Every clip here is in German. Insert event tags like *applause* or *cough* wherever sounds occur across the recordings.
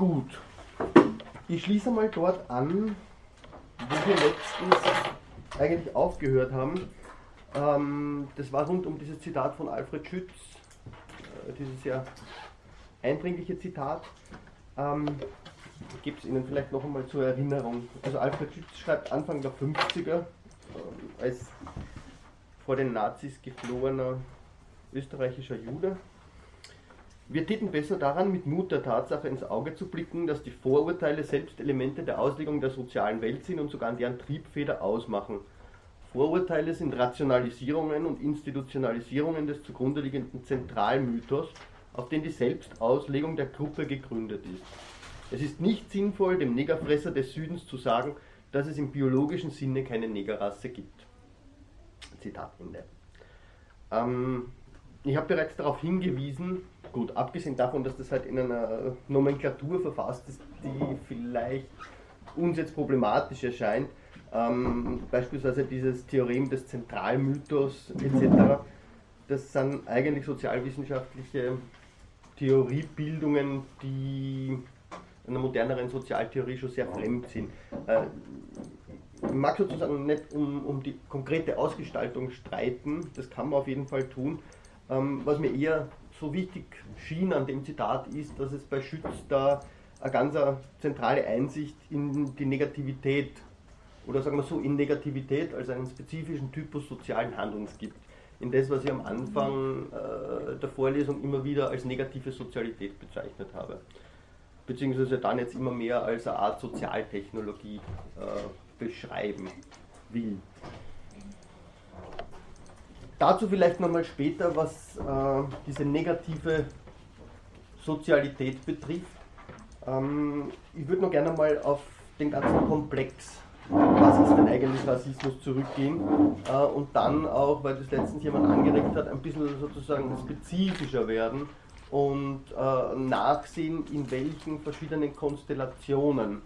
Gut, ich schließe mal dort an, wo wir letztens eigentlich aufgehört haben. Ähm, das war rund um dieses Zitat von Alfred Schütz, äh, dieses sehr eindringliche Zitat. Ähm, ich gebe es Ihnen vielleicht noch einmal zur Erinnerung. Also Alfred Schütz schreibt Anfang der 50er, äh, als vor den Nazis geflohener österreichischer Jude. Wir täten besser daran, mit Mut der Tatsache ins Auge zu blicken, dass die Vorurteile selbst Elemente der Auslegung der sozialen Welt sind und sogar deren Triebfeder ausmachen. Vorurteile sind Rationalisierungen und Institutionalisierungen des zugrunde liegenden Zentralmythos, auf den die Selbstauslegung der Gruppe gegründet ist. Es ist nicht sinnvoll, dem Negerfresser des Südens zu sagen, dass es im biologischen Sinne keine Negerrasse gibt. Zitat Ende. Ähm, ich habe bereits darauf hingewiesen, gut, abgesehen davon, dass das halt in einer Nomenklatur verfasst ist, die vielleicht uns jetzt problematisch erscheint, ähm, beispielsweise dieses Theorem des Zentralmythos etc., das sind eigentlich sozialwissenschaftliche Theoriebildungen, die einer moderneren Sozialtheorie schon sehr fremd sind. Äh, ich mag sozusagen nicht um, um die konkrete Ausgestaltung streiten, das kann man auf jeden Fall tun. Ähm, was mir eher so wichtig schien an dem Zitat ist, dass es bei Schütz da eine ganz zentrale Einsicht in die Negativität oder sagen wir so in Negativität als einen spezifischen Typus sozialen Handelns gibt. In das, was ich am Anfang äh, der Vorlesung immer wieder als negative Sozialität bezeichnet habe. Beziehungsweise dann jetzt immer mehr als eine Art Sozialtechnologie äh, beschreiben will. Dazu vielleicht nochmal später, was äh, diese negative Sozialität betrifft. Ähm, ich würde noch gerne mal auf den ganzen Komplex, was ist denn eigentlich Rassismus, zurückgehen äh, und dann auch, weil das letztens jemand angeregt hat, ein bisschen sozusagen spezifischer werden und äh, nachsehen, in welchen verschiedenen Konstellationen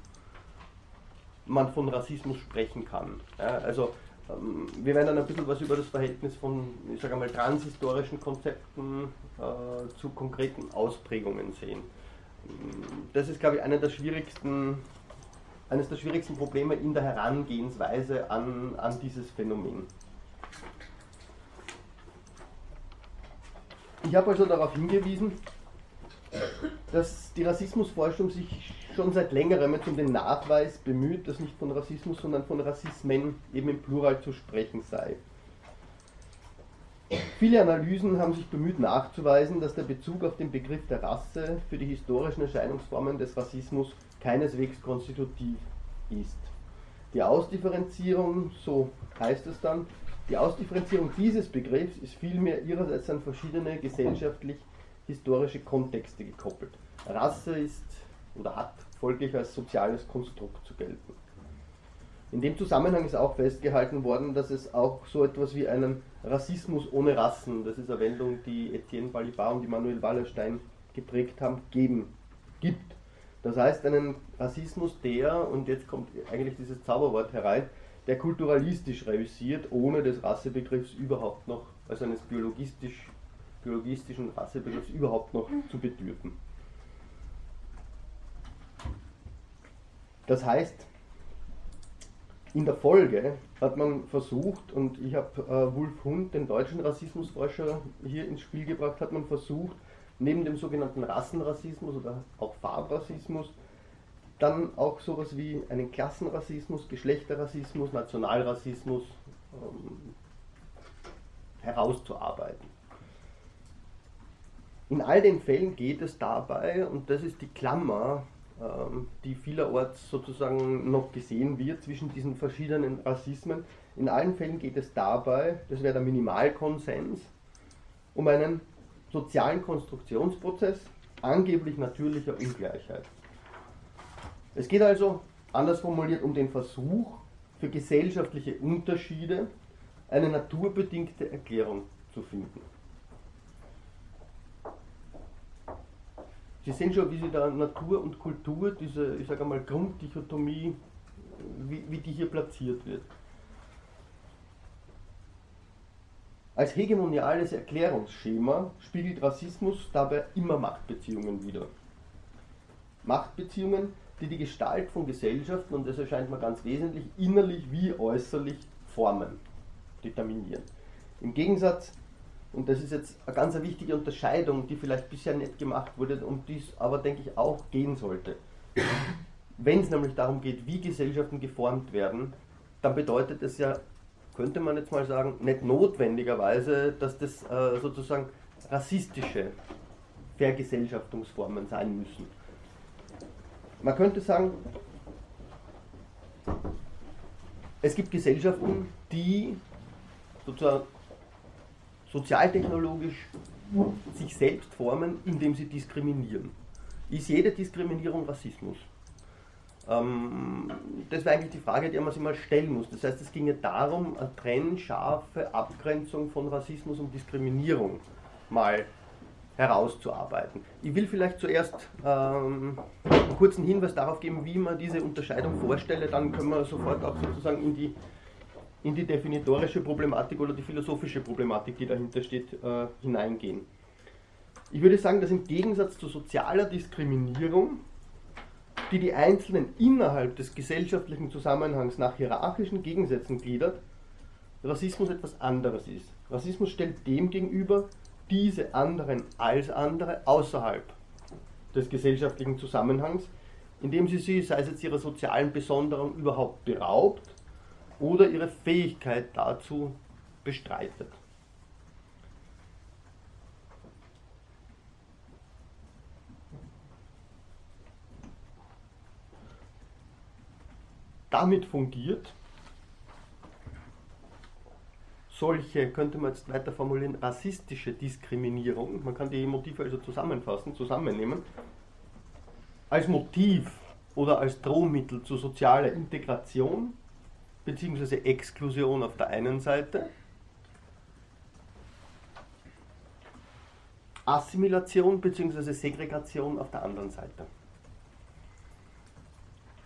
man von Rassismus sprechen kann. Ja, also wir werden dann ein bisschen was über das Verhältnis von, ich sage mal, transhistorischen Konzepten äh, zu konkreten Ausprägungen sehen. Das ist, glaube ich, einer der schwierigsten, eines der schwierigsten Probleme in der Herangehensweise an, an dieses Phänomen. Ich habe also darauf hingewiesen, dass die Rassismusforschung sich schon seit längerem um den Nachweis bemüht, dass nicht von Rassismus, sondern von Rassismen eben im Plural zu sprechen sei. Viele Analysen haben sich bemüht nachzuweisen, dass der Bezug auf den Begriff der Rasse für die historischen Erscheinungsformen des Rassismus keineswegs konstitutiv ist. Die Ausdifferenzierung, so heißt es dann, die Ausdifferenzierung dieses Begriffs ist vielmehr ihrerseits an verschiedene gesellschaftlich-historische Kontexte gekoppelt. Rasse ist oder hat folglich als soziales Konstrukt zu gelten. In dem Zusammenhang ist auch festgehalten worden, dass es auch so etwas wie einen Rassismus ohne Rassen, das ist eine Wendung, die Etienne Balibar und Immanuel Wallerstein geprägt haben, geben, gibt. Das heißt einen Rassismus, der, und jetzt kommt eigentlich dieses Zauberwort herein, der kulturalistisch reüssiert, ohne des Rassebegriffs überhaupt noch, also eines biologistisch, biologistischen Rassebegriffs überhaupt noch zu bedürfen. Das heißt, in der Folge hat man versucht, und ich habe äh, Wolf Hund, den deutschen Rassismusforscher, hier ins Spiel gebracht, hat man versucht, neben dem sogenannten Rassenrassismus oder auch Farbrassismus, dann auch sowas wie einen Klassenrassismus, Geschlechterrassismus, Nationalrassismus ähm, herauszuarbeiten. In all den Fällen geht es dabei, und das ist die Klammer, die vielerorts sozusagen noch gesehen wird zwischen diesen verschiedenen Rassismen. In allen Fällen geht es dabei, das wäre der Minimalkonsens, um einen sozialen Konstruktionsprozess angeblich natürlicher Ungleichheit. Es geht also, anders formuliert, um den Versuch, für gesellschaftliche Unterschiede eine naturbedingte Erklärung zu finden. Sie sehen schon, wie Sie da Natur und Kultur, diese, ich sage mal, Grunddichotomie, wie, wie die hier platziert wird. Als hegemoniales Erklärungsschema spiegelt Rassismus dabei immer Machtbeziehungen wider. Machtbeziehungen, die die Gestalt von Gesellschaften, und das erscheint mir ganz wesentlich, innerlich wie äußerlich formen, determinieren. Im Gegensatz, und das ist jetzt eine ganz wichtige Unterscheidung, die vielleicht bisher nicht gemacht wurde und die es aber, denke ich, auch gehen sollte. Wenn es nämlich darum geht, wie Gesellschaften geformt werden, dann bedeutet es ja, könnte man jetzt mal sagen, nicht notwendigerweise, dass das äh, sozusagen rassistische Vergesellschaftungsformen sein müssen. Man könnte sagen, es gibt Gesellschaften, die sozusagen sozialtechnologisch sich selbst formen, indem sie diskriminieren. Ist jede Diskriminierung Rassismus? Ähm, das wäre eigentlich die Frage, die man sich mal stellen muss. Das heißt, es ginge darum, eine trennscharfe Abgrenzung von Rassismus und Diskriminierung mal herauszuarbeiten. Ich will vielleicht zuerst ähm, einen kurzen Hinweis darauf geben, wie man diese Unterscheidung vorstelle, dann können wir sofort auch sozusagen in die, in die definitorische Problematik oder die philosophische Problematik, die dahinter steht, äh, hineingehen. Ich würde sagen, dass im Gegensatz zu sozialer Diskriminierung, die die Einzelnen innerhalb des gesellschaftlichen Zusammenhangs nach hierarchischen Gegensätzen gliedert, Rassismus etwas anderes ist. Rassismus stellt dem gegenüber, diese anderen als andere außerhalb des gesellschaftlichen Zusammenhangs, indem sie sie, sei es jetzt ihrer sozialen Besonderung, überhaupt beraubt oder ihre Fähigkeit dazu bestreitet. Damit fungiert solche, könnte man jetzt weiter formulieren, rassistische Diskriminierung, man kann die Motive also zusammenfassen, zusammennehmen, als Motiv oder als Drohmittel zu sozialer Integration bzw. Exklusion auf der einen Seite, Assimilation bzw. Segregation auf der anderen Seite.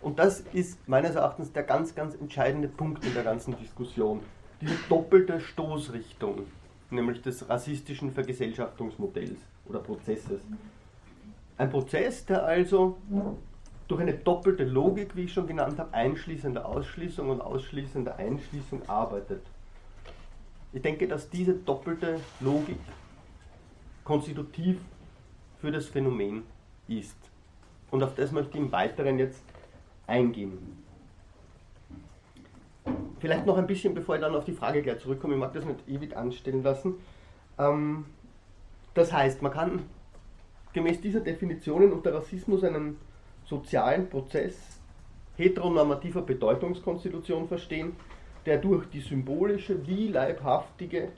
Und das ist meines Erachtens der ganz, ganz entscheidende Punkt in der ganzen Diskussion diese doppelte Stoßrichtung, nämlich des rassistischen Vergesellschaftungsmodells oder Prozesses. Ein Prozess, der also durch eine doppelte Logik, wie ich schon genannt habe, einschließender Ausschließung und ausschließender Einschließung arbeitet. Ich denke, dass diese doppelte Logik konstitutiv für das Phänomen ist. Und auf das möchte ich im Weiteren jetzt eingehen. Vielleicht noch ein bisschen, bevor ich dann auf die Frage gleich zurückkomme, ich mag das nicht ewig anstellen lassen. Ähm, das heißt, man kann gemäß dieser Definitionen unter Rassismus einen sozialen Prozess heteronormativer Bedeutungskonstitution verstehen, der durch die symbolische wie leibhaftige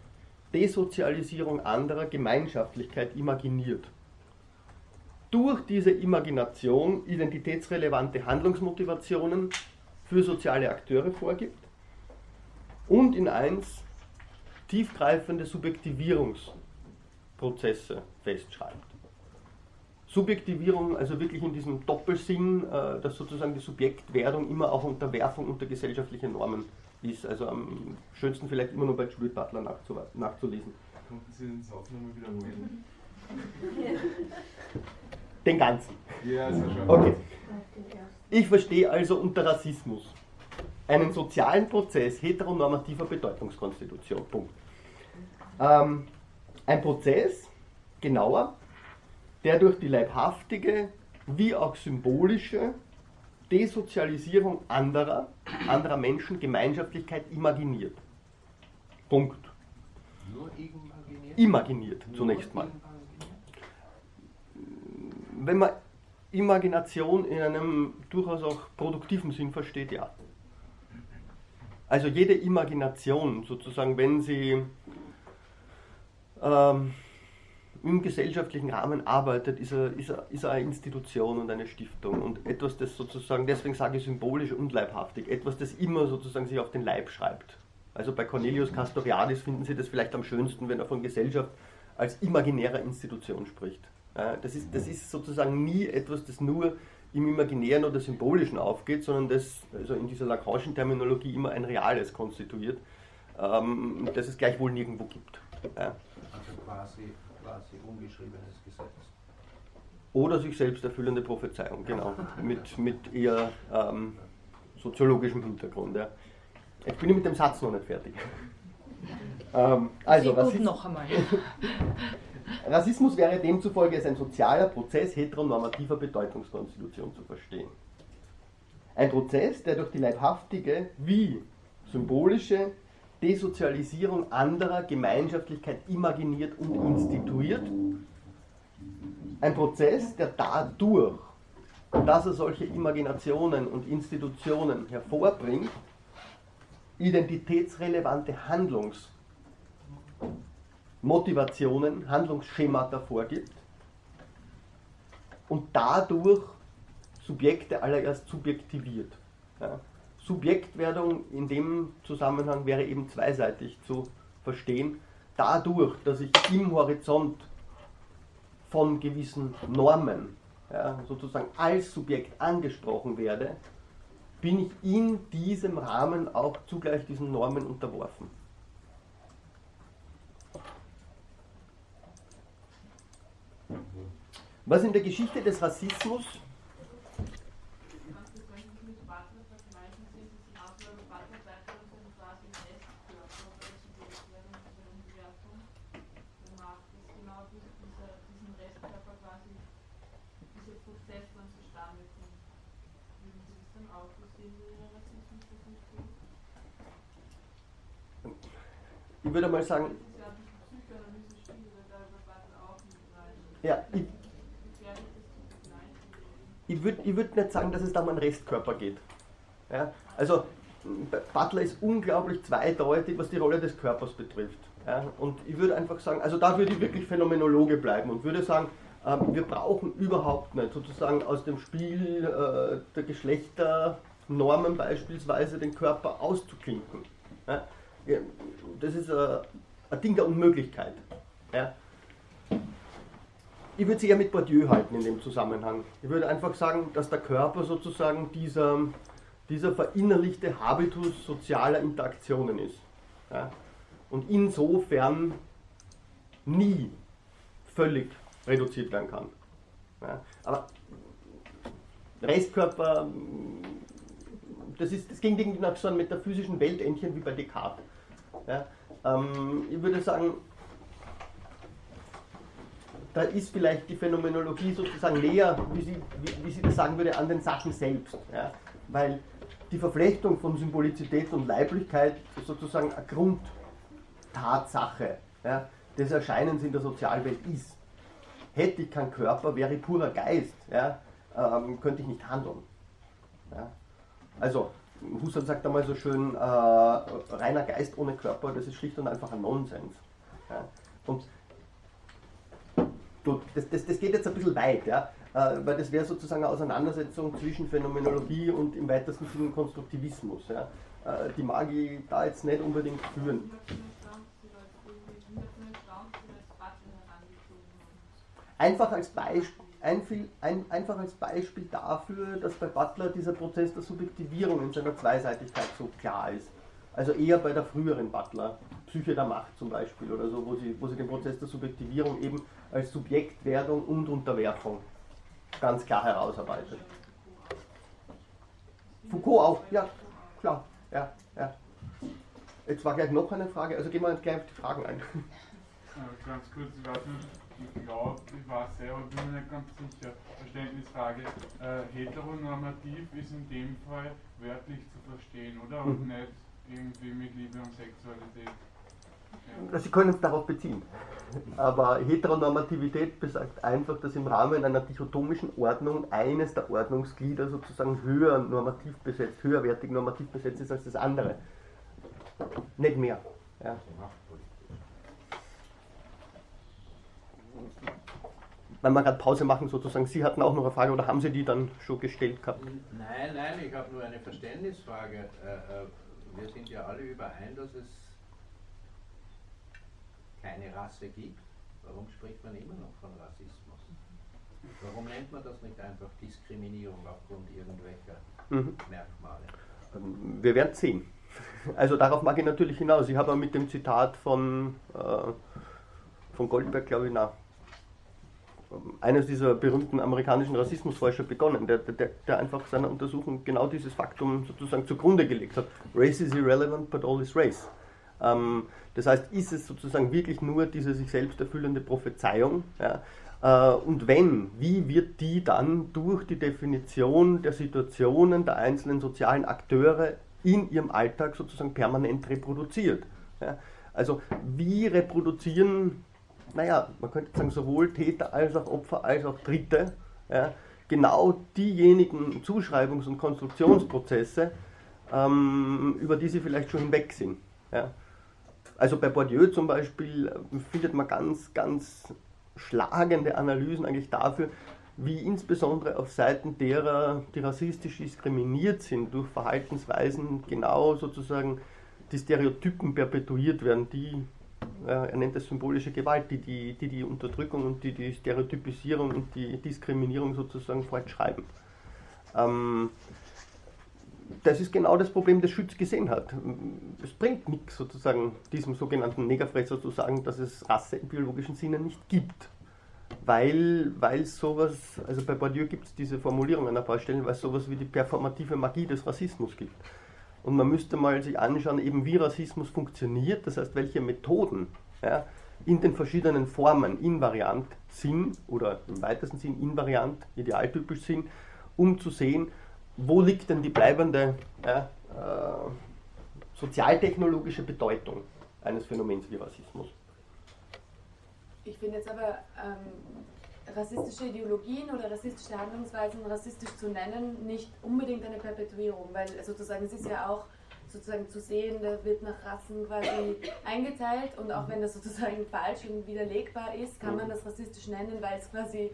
Desozialisierung anderer Gemeinschaftlichkeit imaginiert. Durch diese Imagination identitätsrelevante Handlungsmotivationen für soziale Akteure vorgibt und in eins tiefgreifende Subjektivierungsprozesse festschreibt. Subjektivierung, also wirklich in diesem Doppelsinn, äh, dass sozusagen die Subjektwerdung immer auch Unterwerfung unter gesellschaftliche Normen ist. Also am schönsten vielleicht immer nur bei Judith Butler nachzulesen. Könnten Sie den Satz nochmal wiederholen? *laughs* Den ganzen. Ja, sehr schön. Okay. Ich verstehe also unter Rassismus einen sozialen Prozess heteronormativer Bedeutungskonstitution. Punkt. Ähm, ein Prozess, genauer, der durch die leibhaftige wie auch symbolische Desozialisierung anderer, anderer Menschen Gemeinschaftlichkeit imaginiert. Punkt. Nur imaginiert? Imaginiert, zunächst mal. Wenn man Imagination in einem durchaus auch produktiven Sinn versteht, ja. Also jede Imagination, sozusagen, wenn sie ähm, im gesellschaftlichen Rahmen arbeitet, ist er, ist, er, ist er eine Institution und eine Stiftung und etwas, das sozusagen, deswegen sage ich symbolisch und leibhaftig, etwas, das immer sozusagen sich auf den Leib schreibt. Also bei Cornelius Castoriadis finden Sie das vielleicht am schönsten, wenn er von Gesellschaft als imaginärer Institution spricht. Das ist, das ist sozusagen nie etwas, das nur im Imaginären oder Symbolischen aufgeht, sondern das also in dieser Lacanischen Terminologie immer ein Reales konstituiert, ähm, das es gleichwohl nirgendwo gibt. Also quasi, quasi ungeschriebenes Gesetz. Oder sich selbst erfüllende Prophezeiung, genau. mit, mit eher ähm, soziologischem Hintergrund. Ja. Ich bin mit dem Satz noch nicht fertig. *laughs* Ähm, also, Rassismus, noch einmal. *laughs* Rassismus wäre demzufolge als ein sozialer Prozess heteronormativer Bedeutungskonstitution zu verstehen. Ein Prozess, der durch die leibhaftige wie symbolische Desozialisierung anderer Gemeinschaftlichkeit imaginiert und instituiert. Ein Prozess, der dadurch, dass er solche Imaginationen und Institutionen hervorbringt, identitätsrelevante Handlungsmotivationen, Handlungsschemata vorgibt und dadurch Subjekte allererst subjektiviert. Ja. Subjektwerdung in dem Zusammenhang wäre eben zweiseitig zu verstehen. Dadurch, dass ich im Horizont von gewissen Normen ja, sozusagen als Subjekt angesprochen werde, bin ich in diesem Rahmen auch zugleich diesen Normen unterworfen. Was in der Geschichte des Rassismus ich würde mal sagen, ja, ich, ich würde ich würd nicht sagen, dass es da um einen Restkörper geht. Ja, also Butler ist unglaublich zweideutig, was die Rolle des Körpers betrifft. Ja, und ich würde einfach sagen, also da würde ich wirklich Phänomenologe bleiben und würde sagen, ähm, wir brauchen überhaupt nicht sozusagen aus dem Spiel äh, der Geschlechternormen beispielsweise den Körper auszuklinken. Ja, das ist ein, ein Ding der Unmöglichkeit. Ja. Ich würde es eher mit Bourdieu halten in dem Zusammenhang. Ich würde einfach sagen, dass der Körper sozusagen dieser, dieser verinnerlichte Habitus sozialer Interaktionen ist. Ja. Und insofern nie völlig reduziert werden kann. Ja. Aber Restkörper, das, ist, das ging nach so einem metaphysischen Weltentchen wie bei Descartes. Ja, ähm, ich würde sagen, da ist vielleicht die Phänomenologie sozusagen näher, wie sie, wie, wie sie das sagen würde, an den Sachen selbst. Ja? Weil die Verflechtung von Symbolizität und Leiblichkeit sozusagen eine Grundtatsache ja, des Erscheinens in der Sozialwelt ist. Hätte ich keinen Körper, wäre ich purer Geist, ja, ähm, könnte ich nicht handeln. Ja. Also, Husserl sagt einmal so schön, äh, reiner Geist ohne Körper, das ist schlicht und einfach ein Nonsens. Ja? Und das, das, das, geht jetzt ein bisschen weit, ja? Äh, weil das wäre sozusagen eine Auseinandersetzung zwischen Phänomenologie und im weitesten Sinne Konstruktivismus. Ja? Äh, die mag ich da jetzt nicht unbedingt führen. Einfach als Beispiel ein, ein, einfach als Beispiel dafür, dass bei Butler dieser Prozess der Subjektivierung in seiner Zweiseitigkeit so klar ist. Also eher bei der früheren Butler, Psyche der Macht zum Beispiel oder so, wo sie, wo sie den Prozess der Subjektivierung eben als Subjektwerdung und Unterwerfung ganz klar herausarbeitet. Foucault auch, ja, klar, ja, ja. Jetzt war gleich noch eine Frage, also gehen wir gleich auf die Fragen ein. Ganz kurz, ich weiß nicht, ich glaube, ich weiß selber, bin mir nicht ganz sicher. Verständnisfrage. Äh, heteronormativ ist in dem Fall wörtlich zu verstehen, oder? Und mhm. nicht irgendwie mit Liebe und Sexualität. Ja. Sie können es darauf beziehen. Aber Heteronormativität besagt einfach, dass im Rahmen einer dichotomischen Ordnung eines der Ordnungsglieder sozusagen höher normativ besetzt, höherwertig normativ besetzt ist als das andere. Nicht mehr. Ja. Wenn wir gerade Pause machen, sozusagen, Sie hatten auch noch eine Frage oder haben Sie die dann schon gestellt gehabt? Nein, nein, ich habe nur eine Verständnisfrage. Äh, äh, wir sind ja alle überein, dass es keine Rasse gibt. Warum spricht man immer noch von Rassismus? Warum nennt man das nicht einfach Diskriminierung aufgrund irgendwelcher mhm. Merkmale? Ähm, wir werden sehen. *laughs* Also darauf mag ich natürlich hinaus. Ich habe mit dem Zitat von, äh, von Goldberg, glaube ich, nach eines dieser berühmten amerikanischen Rassismusforscher begonnen, der, der, der einfach seiner Untersuchung genau dieses Faktum sozusagen zugrunde gelegt hat. Race is irrelevant, but all is race. Ähm, das heißt, ist es sozusagen wirklich nur diese sich selbst erfüllende Prophezeiung? Ja? Äh, und wenn, wie wird die dann durch die Definition der Situationen der einzelnen sozialen Akteure in ihrem Alltag sozusagen permanent reproduziert? Ja? Also wie reproduzieren naja, man könnte sagen, sowohl Täter als auch Opfer als auch Dritte, ja, genau diejenigen Zuschreibungs- und Konstruktionsprozesse, ähm, über die sie vielleicht schon hinweg sind. Ja. Also bei Bourdieu zum Beispiel äh, findet man ganz, ganz schlagende Analysen eigentlich dafür, wie insbesondere auf Seiten derer, die rassistisch diskriminiert sind, durch Verhaltensweisen genau sozusagen die Stereotypen perpetuiert werden, die er nennt das symbolische Gewalt, die die, die die Unterdrückung und die die Stereotypisierung und die Diskriminierung sozusagen fortschreiben. Ähm, das ist genau das Problem, das Schütz gesehen hat. Es bringt nichts sozusagen diesem sogenannten Negerfresser zu sagen, dass es Rasse im biologischen Sinne nicht gibt. Weil, weil sowas, also bei Bourdieu gibt es diese Formulierung an ein paar Stellen, weil es sowas wie die performative Magie des Rassismus gibt. Und man müsste mal sich anschauen, eben wie Rassismus funktioniert, das heißt, welche Methoden ja, in den verschiedenen Formen invariant sind oder im weitesten Sinn invariant, idealtypisch sind, um zu sehen, wo liegt denn die bleibende ja, äh, sozialtechnologische Bedeutung eines Phänomens wie Rassismus. Ich finde jetzt aber ähm, rassistische Ideologien oder rassistische Handlungsweisen rassistisch zu nennen, nicht unbedingt eine Perpetuierung, weil sozusagen es ist ja auch sozusagen zu sehen, da wird nach Rassen quasi eingeteilt und auch wenn das sozusagen falsch und widerlegbar ist, kann man das rassistisch nennen, weil es quasi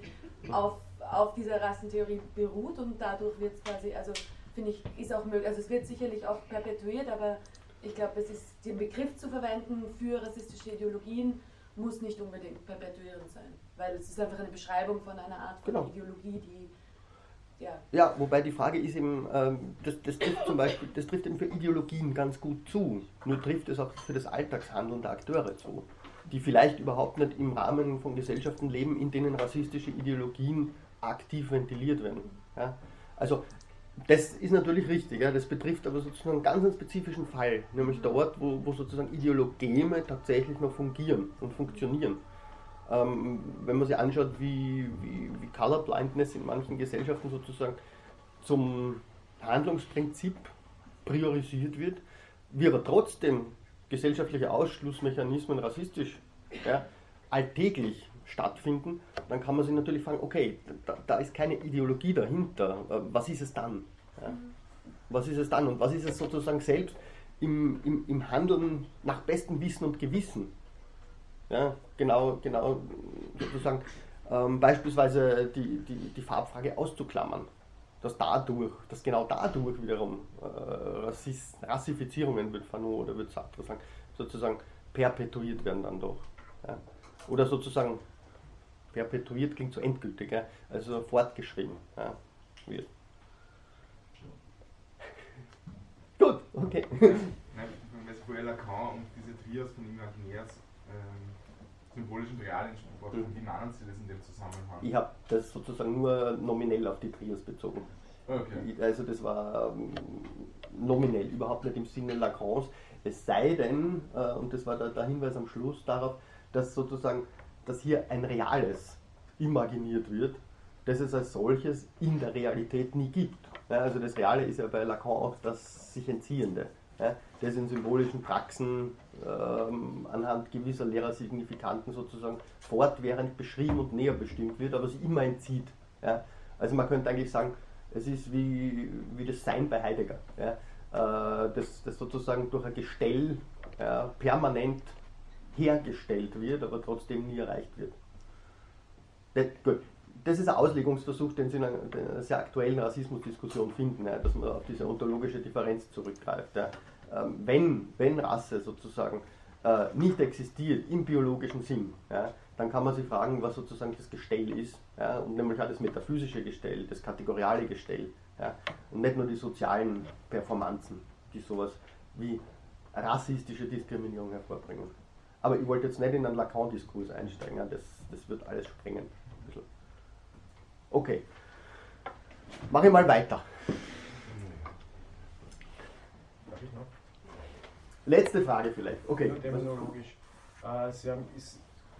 auf, auf dieser Rassentheorie beruht und dadurch wird es quasi, also finde ich, ist auch möglich, also es wird sicherlich auch perpetuiert, aber ich glaube, es ist den Begriff zu verwenden für rassistische Ideologien muss nicht unbedingt perpetuierend sein, weil es ist einfach eine Beschreibung von einer Art von genau. Ideologie, die ja. ja, wobei die Frage ist eben, ähm, das, das, trifft zum Beispiel, das trifft eben für Ideologien ganz gut zu, nur trifft es auch für das Alltagshandeln der Akteure zu, die vielleicht überhaupt nicht im Rahmen von Gesellschaften leben, in denen rassistische Ideologien aktiv ventiliert werden. Ja? Also das ist natürlich richtig, ja, das betrifft aber sozusagen einen ganz spezifischen Fall, nämlich dort, wo, wo sozusagen Ideologeme tatsächlich noch fungieren und funktionieren. Ähm, wenn man sich anschaut, wie, wie, wie Colorblindness in manchen Gesellschaften sozusagen zum Handlungsprinzip priorisiert wird, wie aber trotzdem gesellschaftliche Ausschlussmechanismen rassistisch ja, alltäglich stattfinden, dann kann man sich natürlich fragen, okay, da, da ist keine Ideologie dahinter, was ist es dann? Ja? Was ist es dann? Und was ist es sozusagen selbst im, im, im Handeln nach bestem Wissen und Gewissen? Ja, genau, genau sozusagen ähm, beispielsweise die, die, die Farbfrage auszuklammern. Dass dadurch, dass genau dadurch wiederum äh, Rassis, Rassifizierungen, wird Fanon oder wird Sartre sagen, sozusagen perpetuiert werden dann doch. Ja. Oder sozusagen perpetuiert klingt so endgültig, ja? also fortgeschrieben ja, wird. *laughs* Gut, okay. Weil vorher Lacan und diese Trias von Imaginärs ähm, symbolischen Realien gesprochen mhm. wie nennen Sie das in dem Zusammenhang? Ich habe das sozusagen nur nominell auf die Trias bezogen. Okay. Also das war ähm, nominell, überhaupt nicht im Sinne Lacans. Es sei denn, äh, und das war der, Hinweis am Schluss darauf, dass sozusagen dass hier ein Reales imaginiert wird, das es als solches in der Realität nie gibt. Also das Reale ist ja bei Lacan auch das sich Entziehende, das in symbolischen Praxen ähm, anhand gewisser Lehrersignifikanten sozusagen fortwährend beschrieben und näher bestimmt wird, aber sich immer entzieht. Ja. Also man könnte eigentlich sagen, es ist wie, wie das Sein bei Heidegger, ja, äh, das, das sozusagen durch ein Gestell permanent hergestellt wird, aber trotzdem nie erreicht wird. Das, gut. das ist ein Auslegungsversuch, den Sie in einer, sehr aktuellen Rassismusdiskussion finden, ja, dass man auf diese ontologische Differenz zurückgreift. Ja. Ähm, wenn, wenn Rasse sozusagen äh, nicht existiert im biologischen Sinn, ja, dann kann man sich fragen, was sozusagen das Gestell ist. Ja, und nämlich auch das metaphysische Gestell, das kategoriale Gestell. Ja, und nicht nur die sozialen Performanzen, die sowas wie rassistische Diskriminierung hervorbringen. Aber ich wollte jetzt nicht in einen Lacan-Diskurs einsteigen, das, das wird alles sprengen. Okay. Mache ich mal weiter. Letzte Frage vielleicht. Okay. Nur terminologisch. Äh, Sie haben, ist,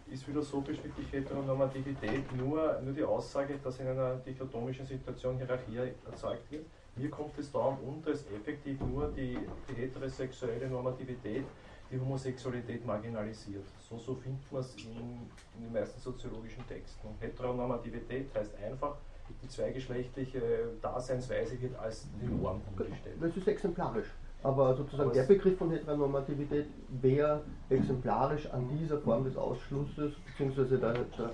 ist philosophisch wirklich Heteronormativität nur, nur die Aussage, dass in einer dichotomischen Situation Hierarchie erzeugt wird? Mir kommt es darum unter, dass effektiv nur die, die heterosexuelle Normativität die Homosexualität marginalisiert. So, so findet man es in, in, den meisten soziologischen Texten. Heteronormativität heißt einfach, die zweigeschlechtliche Daseinsweise wird als die Norm umgestellt. Das ist exemplarisch. Aber sozusagen der Begriff von Heteronormativität wäre exemplarisch an dieser Form des Ausschlusses bzw. Der, der,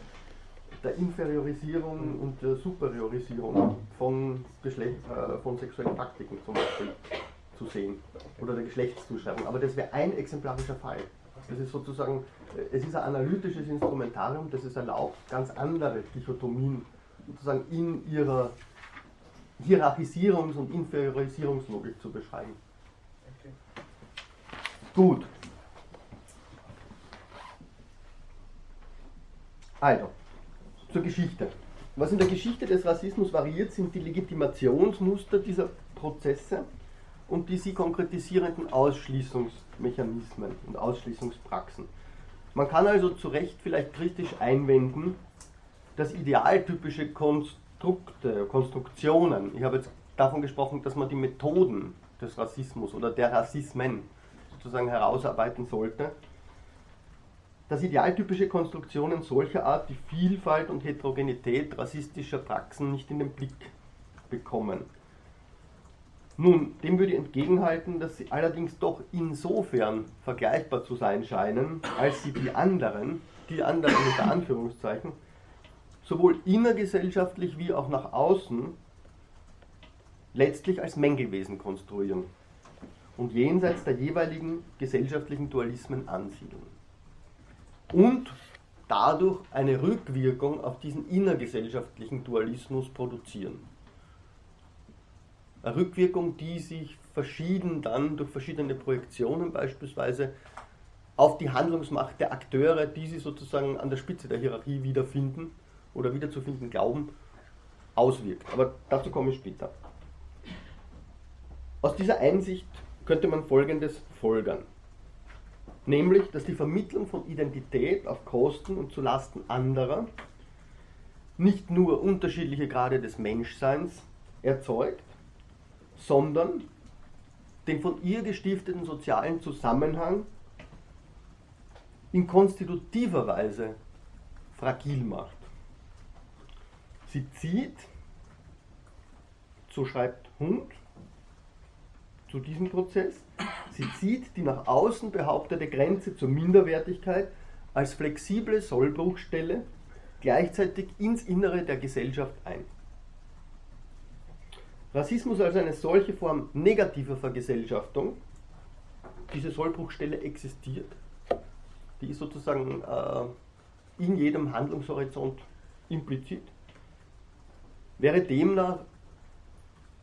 der, Inferiorisierung und der Superiorisierung von, Geschlecht, äh, von sexuellen Praktiken zum Beispiel zu sehen oder der Geschlechtszuschreibung. Aber das wäre ein exemplarischer Fall. Das ist sozusagen, äh, es ist ein analytisches Instrumentarium, das es erlaubt, ganz andere Dichotomien sozusagen in ihrer Hierarchisierungs- und Inferiorisierungslogik zu beschreiben. Gut. Also, zur Geschichte. Was in der Geschichte des Rassismus variiert, sind die Legitimationsmuster dieser Prozesse und die sie konkretisierenden Ausschließungsmechanismen und Ausschließungspraxen. Man kann also zu Recht vielleicht kritisch einwenden, dass idealtypische Konstrukte, Konstruktionen, ich habe jetzt davon gesprochen, dass man die Methoden des Rassismus oder der Rassismen sozusagen herausarbeiten sollte, dass idealtypische Konstruktionen solcher Art die Vielfalt und Heterogenität rassistischer Praxen nicht in den Blick bekommen. Nun, dem würde ich entgegenhalten, dass sie allerdings doch insofern vergleichbar zu sein scheinen, als sie die anderen, die anderen unter Anführungszeichen, sowohl innergesellschaftlich wie auch nach außen letztlich als Mängelwesen konstruieren und jenseits der jeweiligen gesellschaftlichen Dualismen ansiedeln. Und dadurch eine Rückwirkung auf diesen innergesellschaftlichen Dualismus produzieren. Eine Rückwirkung, die sich verschieden dann durch verschiedene Projektionen beispielsweise auf die Handlungsmacht der Akteure, die sie sozusagen an der Spitze der Hierarchie wiederfinden oder wiederzufinden glauben, auswirkt. Aber dazu komme ich später. Aus dieser Einsicht könnte man Folgendes folgern. Nämlich, dass die Vermittlung von Identität auf Kosten und zulasten anderer nicht nur unterschiedliche Grade des Menschseins erzeugt, sondern den von ihr gestifteten sozialen Zusammenhang in konstitutiver Weise fragil macht. Sie zieht, so schreibt Hund zu diesem Prozess, sie zieht die nach außen behauptete Grenze zur Minderwertigkeit als flexible Sollbruchstelle gleichzeitig ins Innere der Gesellschaft ein. Rassismus als eine solche Form negativer Vergesellschaftung, diese Sollbruchstelle existiert, die ist sozusagen äh, in jedem Handlungshorizont implizit, wäre demnach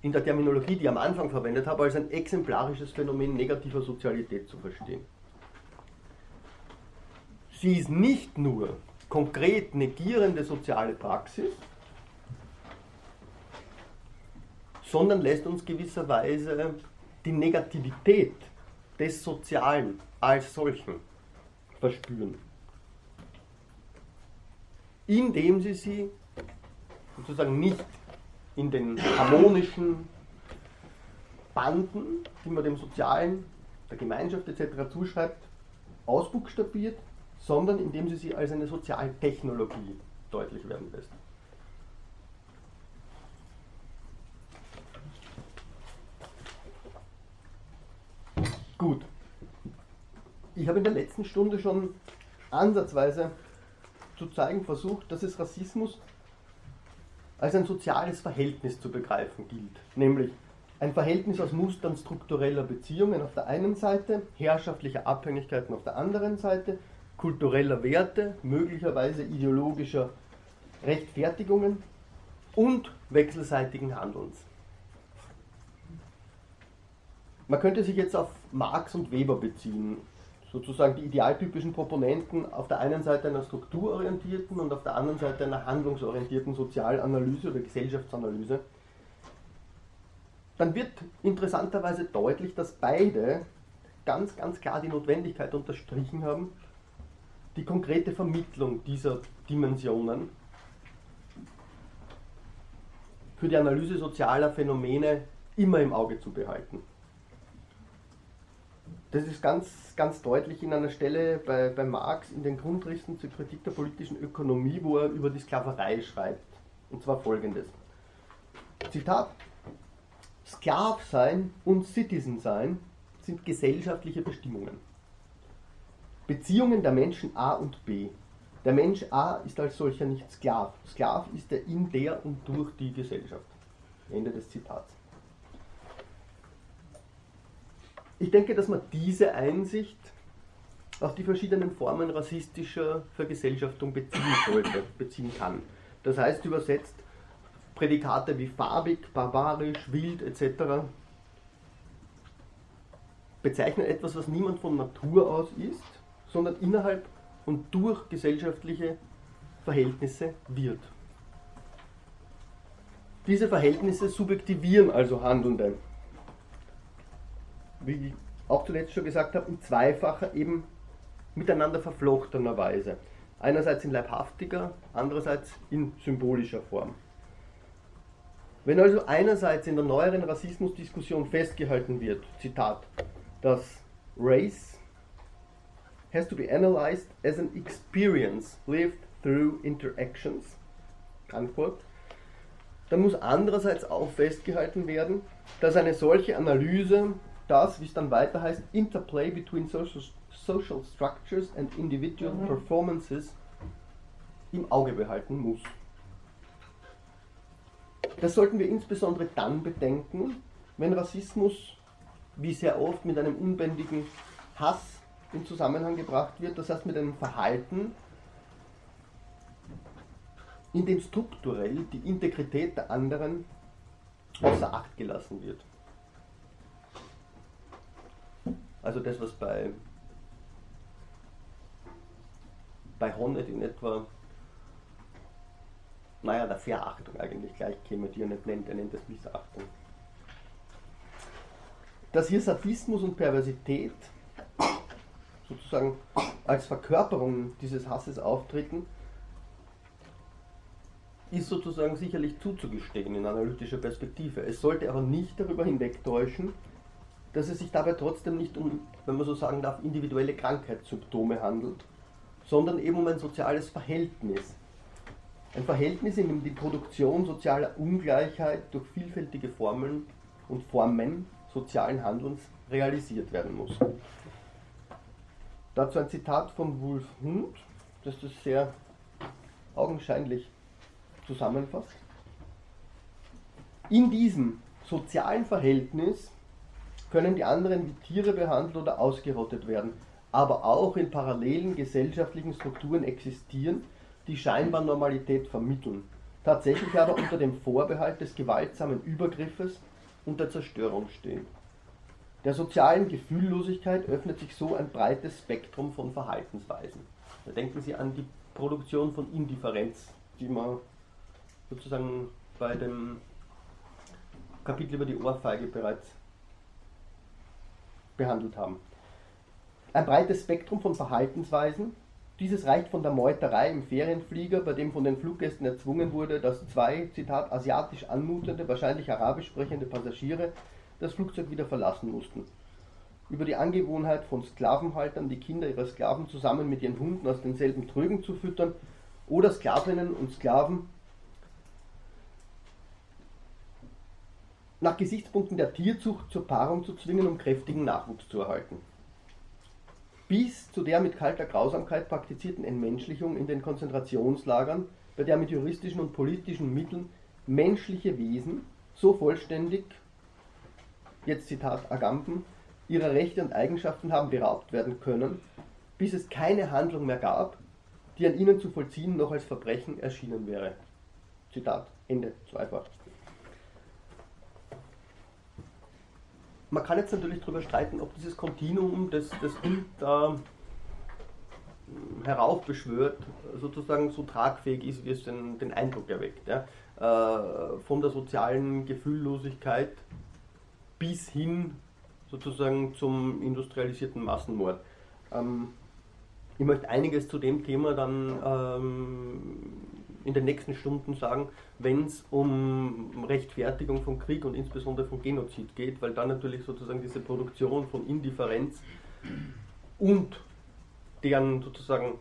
in der Terminologie, die ich am Anfang verwendet habe, als ein exemplarisches Phänomen negativer Sozialität zu verstehen. Sie ist nicht nur konkret negierende soziale Praxis, sondern lässt uns gewisserweise die Negativität des Sozialen als solchen verspüren. Indem sie sie sozusagen nicht in den harmonischen Banden, die man dem Sozialen, der Gemeinschaft etc. zuschreibt, ausbuchstabiert, sondern indem sie sie als eine Sozialtechnologie deutlich werden lässt. Gut. Ich habe in der letzten Stunde schon ansatzweise zu zeigen versucht, dass es Rassismus als ein soziales Verhältnis zu begreifen gilt. Nämlich ein Verhältnis aus Mustern struktureller Beziehungen auf der einen Seite, herrschaftlicher Abhängigkeiten auf der anderen Seite, kultureller Werte, möglicherweise ideologischer Rechtfertigungen und wechselseitigen Handelns. Man könnte sich jetzt auf Marx und Weber beziehen. Sozusagen die idealtypischen Proponenten auf der einen Seite einer strukturorientierten und auf der anderen Seite einer handlungsorientierten Sozialanalyse oder Gesellschaftsanalyse, dann wird interessanterweise deutlich, dass beide ganz, ganz klar die Notwendigkeit unterstrichen haben, die konkrete Vermittlung dieser Dimensionen für die Analyse sozialer Phänomene immer im Auge zu behalten. Das ist ganz, ganz deutlich in einer Stelle bei, bei Marx in den Grundrissen zur Kritik der politischen Ökonomie, wo er über die Sklaverei schreibt. Und zwar folgendes. Zitat. Sklav sein und Citizen sein sind gesellschaftliche Bestimmungen. Beziehungen der Menschen A und B. Der Mensch A ist als solcher nicht Sklav. Sklav ist er in der und durch die Gesellschaft. Ende des Zitats. Ich denke, dass man diese Einsicht auf die verschiedenen Formen rassistischer Vergesellschaftung beziehen *laughs* sollte, beziehen kann. Das heißt übersetzt, Prädikate wie farbig, barbarisch, wild etc. bezeichnen etwas, was niemand von Natur aus ist, sondern innerhalb und durch gesellschaftliche Verhältnisse wird. Diese Verhältnisse subjektivieren also Handelnde wie ich auch zuletzt schon gesagt habe, in zweifacher, eben miteinander verflochtener Weise. Einerseits in leibhaftiger, andererseits in symbolischer Form. Wenn also einerseits in der neueren Rassismusdiskussion festgehalten wird, Zitat, dass Race has to be analyzed as an experience lived through interactions, Antwort, dann muss andererseits auch festgehalten werden, dass eine solche Analyse das, wie es dann weiter heißt, Interplay between social, social structures and individual mhm. performances im Auge behalten muss. Das sollten wir insbesondere dann bedenken, wenn Rassismus, wie sehr oft, mit einem unbändigen Hass in Zusammenhang gebracht wird, das heißt mit einem Verhalten, in dem strukturell die Integrität der anderen außer Acht gelassen wird. Also das, was bei, bei Honnet in etwa, naja, der Verachtung eigentlich gleich käme, die er nicht nennt, er nennt es Missachtung. Dass hier Sadismus und Perversität sozusagen als Verkörperung dieses Hasses auftreten, ist sozusagen sicherlich zuzugestehen in analytischer Perspektive. Es sollte aber nicht darüber hinwegtäuschen, dass es sich dabei trotzdem nicht um, wenn man so sagen darf, individuelle Krankheitssymptome handelt, sondern eben um ein soziales Verhältnis. Ein Verhältnis, in dem die Produktion sozialer Ungleichheit durch vielfältige Formeln und Formen sozialen Handelns realisiert werden muss. Dazu ein Zitat von Wolf Hund, das das sehr augenscheinlich zusammenfasst. In diesem sozialen Verhältnis können die anderen wie Tiere behandelt oder ausgerottet werden, aber auch in parallelen gesellschaftlichen Strukturen existieren, die scheinbar Normalität vermitteln, tatsächlich aber unter dem Vorbehalt des gewaltsamen Übergriffes und der Zerstörung stehen. Der sozialen Gefühllosigkeit öffnet sich so ein breites Spektrum von Verhaltensweisen. Da denken Sie an die Produktion von Indifferenz, die man sozusagen bei dem Kapitel über die Ohrfeige bereits behandelt haben. Ein breites Spektrum von Verhaltensweisen. Dieses reicht von der Meuterei im Ferienflieger, bei dem von den Fluggästen erzwungen wurde, dass zwei, Zitat, asiatisch anmutende, wahrscheinlich arabisch sprechende Passagiere das Flugzeug wieder verlassen mussten. Über die Angewohnheit von Sklavenhaltern, die Kinder ihrer Sklaven zusammen mit ihren Hunden aus denselben Trögen zu füttern, oder Sklavinnen und Sklaven nach Gesichtspunkten der Tierzucht zur Paarung zu zwingen, um kräftigen Nachwuchs zu erhalten. Bis zu der mit kalter Grausamkeit praktizierten Entmenschlichung in den Konzentrationslagern, bei der mit juristischen und politischen Mitteln menschliche Wesen so vollständig, jetzt Zitat Agamben, ihrer Rechte und Eigenschaften haben beraubt werden können, bis es keine Handlung mehr gab, die an ihnen zu vollziehen noch als Verbrechen erschienen wäre. Zitat Ende zweifach. Man kann jetzt natürlich darüber streiten, ob dieses Kontinuum, das, das Hund äh, heraufbeschwört, sozusagen so tragfähig ist, wie es den, den Eindruck erweckt. Ja? Äh, von der sozialen Gefühllosigkeit bis hin sozusagen zum industrialisierten Massenmord. Ähm, ich möchte einiges zu dem Thema dann ähm, in den nächsten Stunden sagen, wenn es um Rechtfertigung von Krieg und insbesondere von Genozid geht, weil dann natürlich sozusagen diese Produktion von Indifferenz und deren sozusagen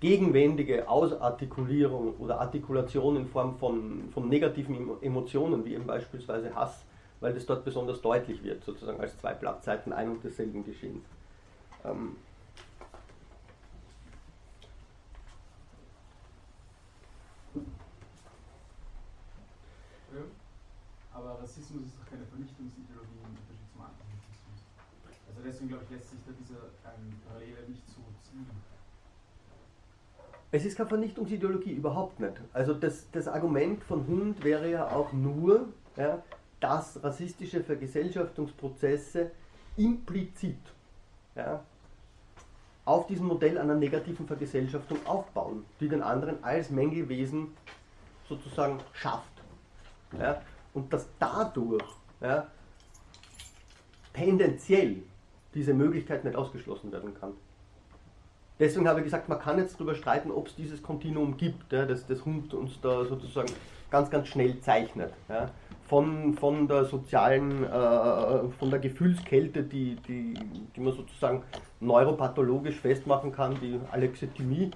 gegenwändige Ausartikulierung oder Artikulation in Form von, von negativen Emotionen, wie eben beispielsweise Hass, weil das dort besonders deutlich wird, sozusagen als zwei Blattseiten ein und desselben Geschehen. Ähm, aber Rassismus ist doch keine Vernichtungsideologie im Unterschied zum Antisemitismus. Also deswegen glaube ich, lässt sich da diese ähm, Parallele nicht so ziehen. Es ist keine Vernichtungsideologie, überhaupt nicht. Also das, das Argument von Hund wäre ja auch nur, ja, dass rassistische Vergesellschaftungsprozesse implizit ja, auf diesem Modell einer negativen Vergesellschaftung aufbauen, die den anderen als Mängelwesen sozusagen schafft. Ja, und dass dadurch ja, tendenziell diese Möglichkeit nicht ausgeschlossen werden kann. Deswegen habe ich gesagt, man kann jetzt darüber streiten, ob es dieses Kontinuum gibt, ja, das das Hund uns da sozusagen ganz, ganz schnell zeichnet. Ja. Von, von der sozialen, äh, von der Gefühlskälte, die, die, die man sozusagen neuropathologisch festmachen kann, die Alexithymie,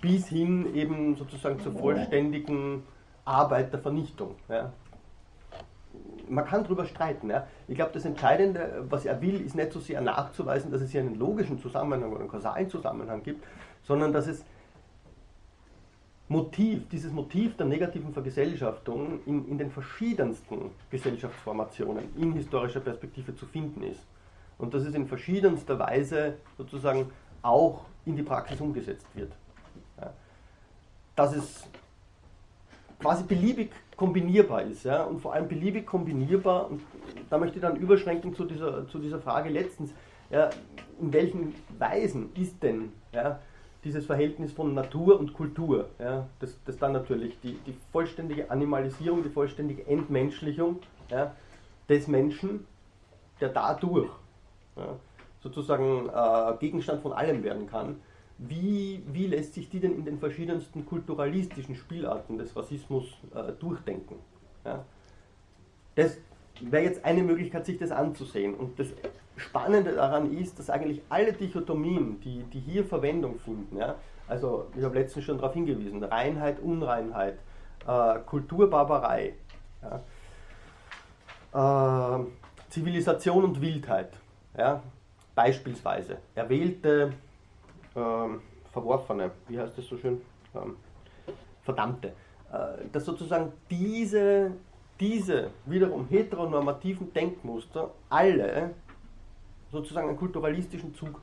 bis hin eben sozusagen zur vollständigen Arbeit der Vernichtung. Ja man kann darüber streiten. Ja. Ich glaube, das Entscheidende, was er will, ist nicht so sehr nachzuweisen, dass es hier einen logischen Zusammenhang oder einen kausalen Zusammenhang gibt, sondern dass es Motiv, dieses Motiv der negativen Vergesellschaftung in, in den verschiedensten Gesellschaftsformationen in historischer Perspektive zu finden ist. Und dass es in verschiedenster Weise sozusagen auch in die Praxis umgesetzt wird. Ja. Dass es quasi beliebig kombinierbar ist. Ja? Und vor allem beliebig kombinierbar, und da möchte ich dann überschränken zu dieser, zu dieser Frage letztens, ja, in welchen Weisen ist denn ja, dieses Verhältnis von Natur und Kultur, ja, das, das dann natürlich die, die vollständige Animalisierung, die vollständige Entmenschlichung ja, des Menschen, der dadurch ja, sozusagen äh, Gegenstand von allem werden kann, wie, wie lässt sich die denn in den verschiedensten kulturalistischen Spielarten des Rassismus äh, durchdenken? Ja? Das wäre jetzt eine Möglichkeit, sich das anzusehen. Und das Spannende daran ist, dass eigentlich alle Dichotomien, die, die hier Verwendung finden, ja, also ich habe letztens schon darauf hingewiesen, Reinheit, Unreinheit, äh, Kulturbarbarei, ja, äh, Zivilisation und Wildheit, ja, beispielsweise, erwählte ähm, Verworfene, wie heißt das so schön? Ähm, Verdammte. Äh, dass sozusagen diese, diese wiederum heteronormativen Denkmuster alle sozusagen einen kulturalistischen Zug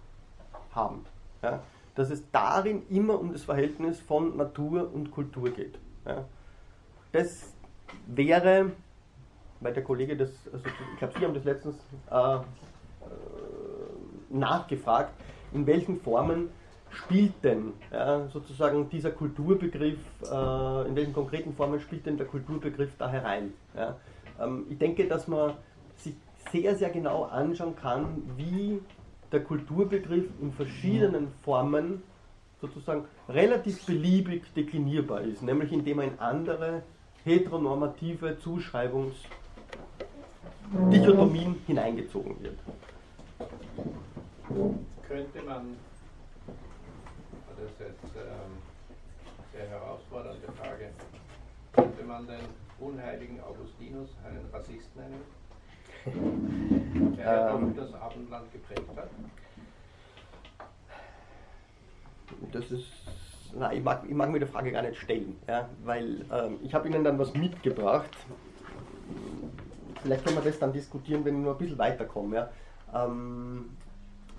haben. Ja? Dass es darin immer um das Verhältnis von Natur und Kultur geht. Ja? Das wäre, weil der Kollege das, also ich glaube, Sie haben das letztens äh, äh, nachgefragt, in welchen Formen spielt denn ja, sozusagen dieser Kulturbegriff, äh, in welchen konkreten Formen spielt denn der Kulturbegriff da herein? Ja? Ähm, ich denke, dass man sich sehr, sehr genau anschauen kann, wie der Kulturbegriff in verschiedenen Formen sozusagen relativ beliebig deklinierbar ist, nämlich indem er in andere heteronormative Zuschreibungsdichotomien hineingezogen wird. Könnte man das ist jetzt ähm, sehr herausfordernde Frage. Könnte man den unheiligen Augustinus einen Rassist nennen? Der ähm, das Abendland geprägt hat? Das ist. Na, ich mag, ich mag mir die Frage gar nicht stellen, ja, weil ähm, ich habe Ihnen dann was mitgebracht. Vielleicht können wir das dann diskutieren, wenn ich nur ein bisschen weiterkomme. Ja. Ähm,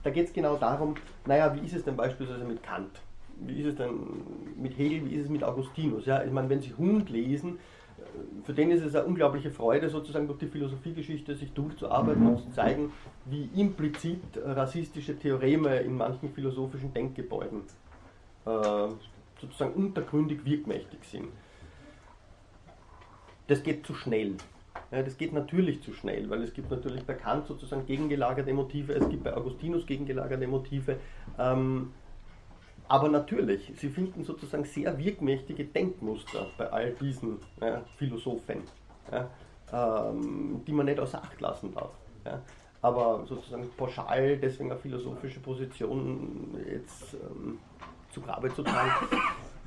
da geht es genau darum, naja, wie ist es denn beispielsweise mit Kant? Wie ist es denn mit Hegel, wie ist es mit Augustinus? Ja? Ich meine, wenn Sie Hund lesen, für den ist es eine unglaubliche Freude, sozusagen durch die Philosophiegeschichte sich durchzuarbeiten und zu zeigen, wie implizit rassistische Theoreme in manchen philosophischen Denkgebäuden äh, sozusagen untergründig wirkmächtig sind. Das geht zu schnell. Ja, das geht natürlich zu schnell, weil es gibt natürlich bei Kant sozusagen gegengelagerte Motive, es gibt bei Augustinus gegengelagerte Motive. Ähm, aber natürlich, sie finden sozusagen sehr wirkmächtige Denkmuster bei all diesen ja, Philosophen, ja, ähm, die man nicht außer Acht lassen darf. Ja. Aber sozusagen pauschal deswegen eine philosophische Position jetzt ähm, zu Grabe zu tragen,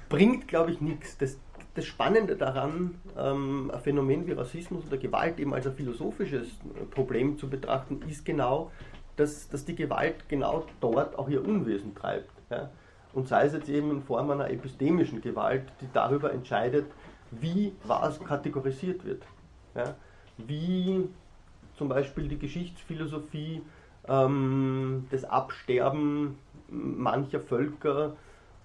bringt, glaube ich, nichts. Das, das Spannende daran, ähm, ein Phänomen wie Rassismus oder Gewalt eben als ein philosophisches Problem zu betrachten, ist genau, dass, dass die Gewalt genau dort auch ihr Unwesen treibt. Ja und sei es jetzt eben in Form einer epistemischen Gewalt, die darüber entscheidet, wie was kategorisiert wird. Ja? Wie zum Beispiel die Geschichtsphilosophie ähm, das Absterben mancher Völker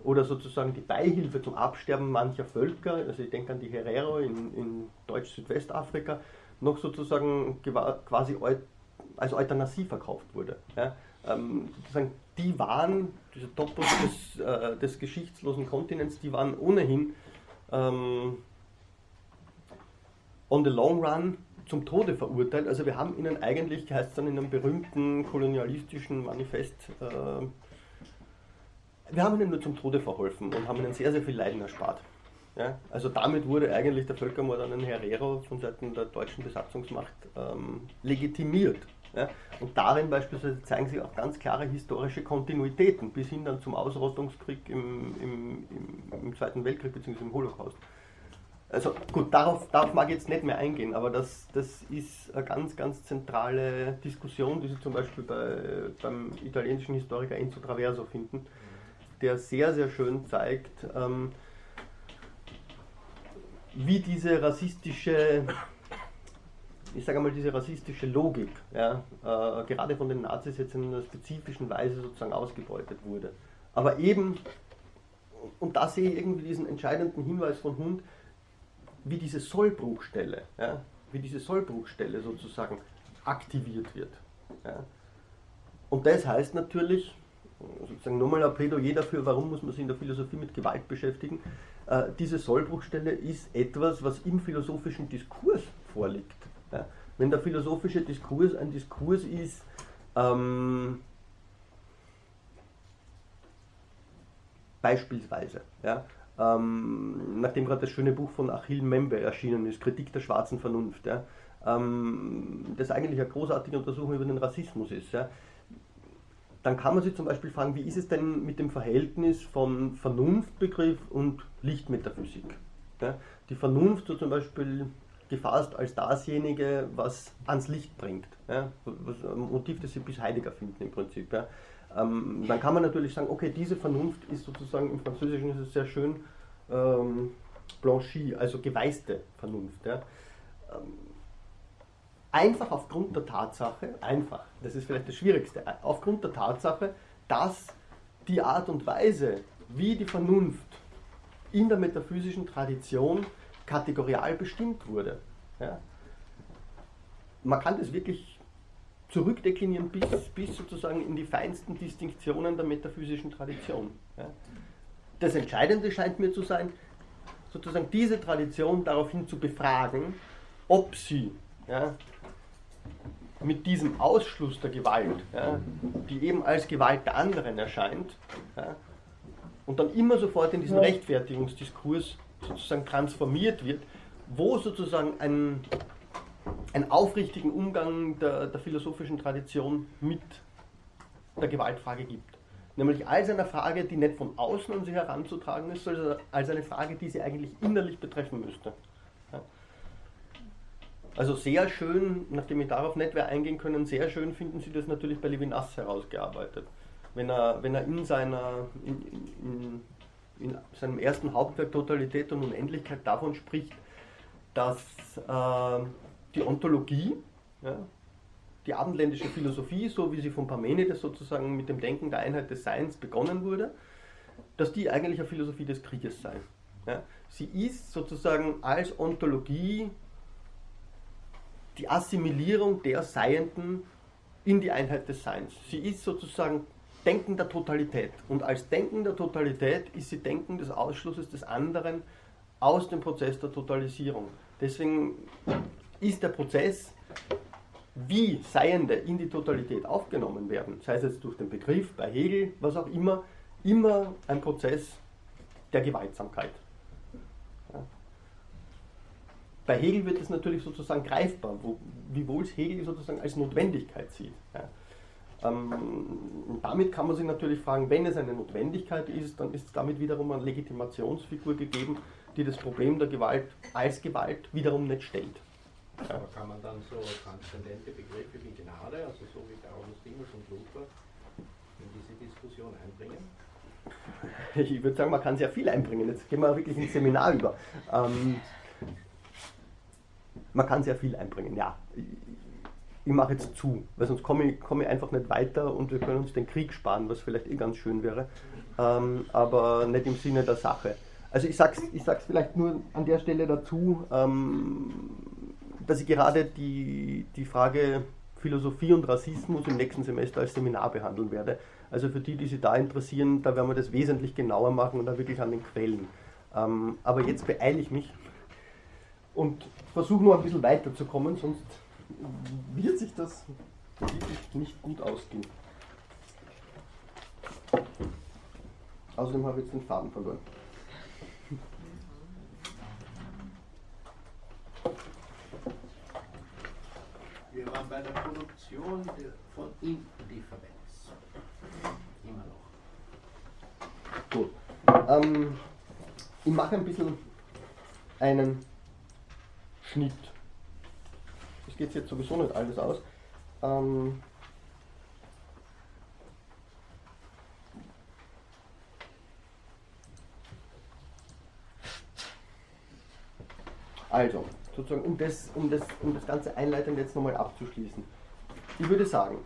oder sozusagen die Beihilfe zum Absterben mancher Völker, also ich denke an die Herero in, in Deutsch-Südwestafrika, noch sozusagen quasi als Euthanasie verkauft wurde. Ja? Ähm, sozusagen die waren, diese Topos des, äh, des geschichtslosen Kontinents, die waren ohnehin ähm, on the long run zum Tode verurteilt. Also wir haben ihnen eigentlich, heißt es dann in einem berühmten kolonialistischen Manifest, äh, wir haben ihnen nur zum Tode verholfen und haben ihnen sehr, sehr viel Leiden erspart. Ja? Also damit wurde eigentlich der Völkermord an den Herero von Seiten der deutschen Besatzungsmacht ähm, legitimiert. Ja? Und darin beispielsweise zeigen sich auch ganz klare historische Kontinuitäten bis hin dann zum Ausrottungskrieg im, im, im, im Zweiten Weltkrieg bzw. im Holocaust. Also gut, darauf, darauf mag ich jetzt nicht mehr eingehen, aber das, das ist eine ganz, ganz zentrale Diskussion, die Sie zum Beispiel bei, beim italienischen Historiker Enzo Traverso finden, der sehr, sehr schön zeigt, ähm, wie diese rassistische ich sage mal, diese rassistische Logik, ja, äh, gerade von den Nazis jetzt in einer spezifischen Weise sozusagen ausgebeutet wurde. Aber eben, und da sehe ich irgendwie diesen entscheidenden Hinweis von Hund, wie diese Sollbruchstelle, ja, wie diese Sollbruchstelle sozusagen aktiviert wird. Ja. Und das heißt natürlich, sozusagen nochmal ein Plädoyer dafür, warum muss man sich in der Philosophie mit Gewalt beschäftigen. Äh, diese Sollbruchstelle ist etwas, was im philosophischen Diskurs vorliegt. Ja? Wenn der philosophische Diskurs ein Diskurs ist, ähm, beispielsweise, ja, ähm, nachdem gerade das schöne Buch von Achille Membe erschienen ist, Kritik der schwarzen Vernunft, ja, ähm, das eigentlich eine großartige Untersuchung über den Rassismus ist, ja, dann kann man sich zum Beispiel fragen, wie ist es denn mit dem Verhältnis von Vernunftbegriff und Lichtmetaphysik? Ja, die Vernunft, so zum Beispiel gefasst als dasjenige, was ans Licht bringt. Ja? Was, ein Motiv, das Sie bis Heidegger finden im Prinzip. Ja? Ähm, dann kann man natürlich sagen, okay, diese Vernunft ist sozusagen, im Französischen ist es sehr schön, ähm, blanchie, also geweißte Vernunft. Ja? Ähm, einfach aufgrund der Tatsache, einfach, das ist vielleicht das Schwierigste, aufgrund der Tatsache, dass die Art und Weise, wie die Vernunft in der metaphysischen Tradition kategorial bestimmt wurde. Ja. Man kann das wirklich zurückdeklinieren bis, bis sozusagen in die feinsten Distinktionen der metaphysischen Tradition. Ja. Das Entscheidende scheint mir zu sein, sozusagen diese Tradition daraufhin zu befragen, ob sie ja, mit diesem Ausschluss der Gewalt, ja, die eben als Gewalt der anderen erscheint, ja, und dann immer sofort in diesen Rechtfertigungsdiskurs sozusagen transformiert wird, wo sozusagen ein, einen aufrichtigen Umgang der, der philosophischen Tradition mit der Gewaltfrage gibt. Nämlich als eine Frage, die nicht von außen an sie heranzutragen ist, sondern als eine Frage, die sie eigentlich innerlich betreffen müsste. Also sehr schön, nachdem ich darauf nicht mehr eingehen können, sehr schön finden Sie das natürlich bei Levinas herausgearbeitet. Wenn er, wenn er in seiner, in, in seinem ersten Hauptwerk Totalität und Unendlichkeit davon spricht, dass äh, die Ontologie, ja, die abendländische Philosophie, so wie sie von Parmenides sozusagen mit dem Denken der Einheit des Seins begonnen wurde, dass die eigentlich eine Philosophie des Krieges sei. Ja. Sie ist sozusagen als Ontologie die Assimilierung der Seienden in die Einheit des Seins. Sie ist sozusagen Denken der Totalität. Und als Denken der Totalität ist sie Denken des Ausschlusses des anderen aus dem Prozess der Totalisierung. Deswegen ist der Prozess, wie Seiende in die Totalität aufgenommen werden, sei es jetzt durch den Begriff, bei Hegel, was auch immer, immer ein Prozess der Gewaltsamkeit. Bei Hegel wird es natürlich sozusagen greifbar, wo, wiewohl es Hegel sozusagen als Notwendigkeit sieht. Ja. Ähm, damit kann man sich natürlich fragen, wenn es eine Notwendigkeit ist, dann ist damit wiederum eine Legitimationsfigur gegeben, die das Problem der Gewalt als Gewalt wiederum nicht stellt. Ja. Aber kann man dann so transzendente Begriffe wie Gnade, also so wie der Augustinus und Luther, in diese Diskussion einbringen? *laughs* Ich würde sagen, man kann sehr viel einbringen. Jetzt gehen wir wirklich ins Seminar über. Ähm, man kann sehr viel einbringen, ja ich mache jetzt zu, weil sonst komme ich, komme ich einfach nicht weiter und wir können uns den Krieg sparen, was vielleicht eh ganz schön wäre, ähm, aber nicht im Sinne der Sache. Also ich sage es ich sag's vielleicht nur an der Stelle dazu, ähm, dass ich gerade die, die Frage Philosophie und Rassismus im nächsten Semester als Seminar behandeln werde. Also für die, die sich da interessieren, da werden wir das wesentlich genauer machen und da wirklich an den Quellen. Ähm, aber jetzt beeile ich mich und versuche nur ein bisschen weiterzukommen, sonst wird sich das wirklich nicht gut ausgehen. Außerdem habe ich jetzt den Faden verloren. Wir waren bei der Produktion von Indifferenz. Immer noch. Gut. Ähm, ich mache ein bisschen einen Schnitt geht jetzt sowieso nicht alles aus. Ähm, also, sozusagen, um das, um das, um das ganze Einleitend jetzt nochmal abzuschließen. Ich würde sagen,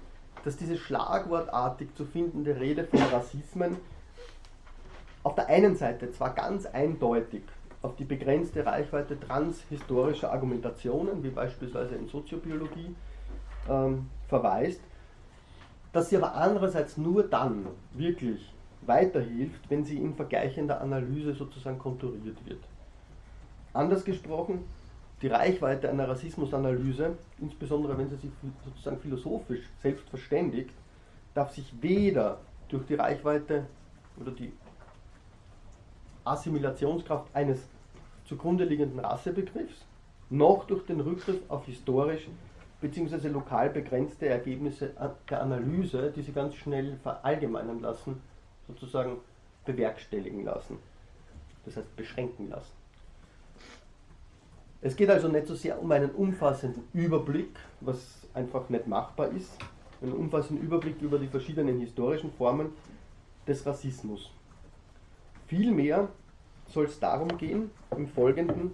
dass diese schlagwortartig zu findende Rede von Rassismen auf der einen Seite zwar ganz eindeutig auf die begrenzte Reichweite transhistorischer Argumentationen, wie beispielsweise in Soziobiologie, ähm, verweist, dass sie aber andererseits nur dann wirklich weiterhilft, wenn sie in vergleichender Analyse sozusagen konturiert wird. Anders gesprochen, die Reichweite einer Rassismusanalyse, insbesondere wenn sie sich sozusagen philosophisch selbst verständigt, darf sich weder durch die Reichweite oder die Assimilationskraft eines zugrunde liegenden Rassebegriffs, noch durch den Rückgriff auf historisch bzw. lokal begrenzte Ergebnisse der Analyse, die sie ganz schnell verallgemeinern lassen, sozusagen bewerkstelligen lassen. Das heißt beschränken lassen. Es geht also nicht so sehr um einen umfassenden Überblick, was einfach nicht machbar ist, einen umfassenden Überblick über die verschiedenen historischen Formen des Rassismus. Vielmehr soll es darum gehen, im Folgenden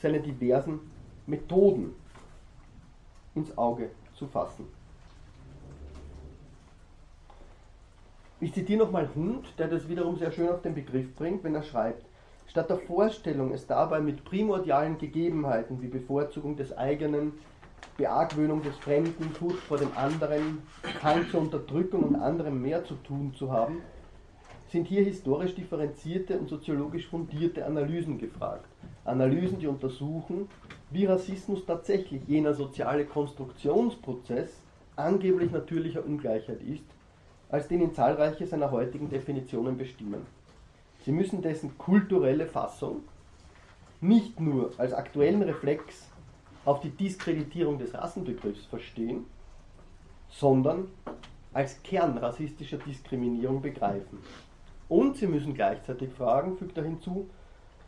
seine diversen Methoden ins Auge zu fassen. Ich zitiere nochmal Hund, der das wiederum sehr schön auf den Begriff bringt, wenn er schreibt, statt der Vorstellung, es dabei mit primordialen Gegebenheiten wie Bevorzugung des eigenen, Beargwöhnung des Fremden, Furcht vor dem anderen, Hang zur Unterdrückung und anderem mehr zu tun zu haben, sind hier historisch differenzierte und soziologisch fundierte Analysen gefragt. Analysen, die untersuchen, wie Rassismus tatsächlich jener soziale Konstruktionsprozess angeblich natürlicher Ungleichheit ist, als den ihn zahlreiche seiner heutigen Definitionen bestimmen. Sie müssen dessen kulturelle Fassung nicht nur als aktuellen Reflex auf die Diskreditierung des Rassenbegriffs verstehen, sondern als Kern rassistischer Diskriminierung begreifen. Und Sie müssen gleichzeitig fragen, fügt er hinzu,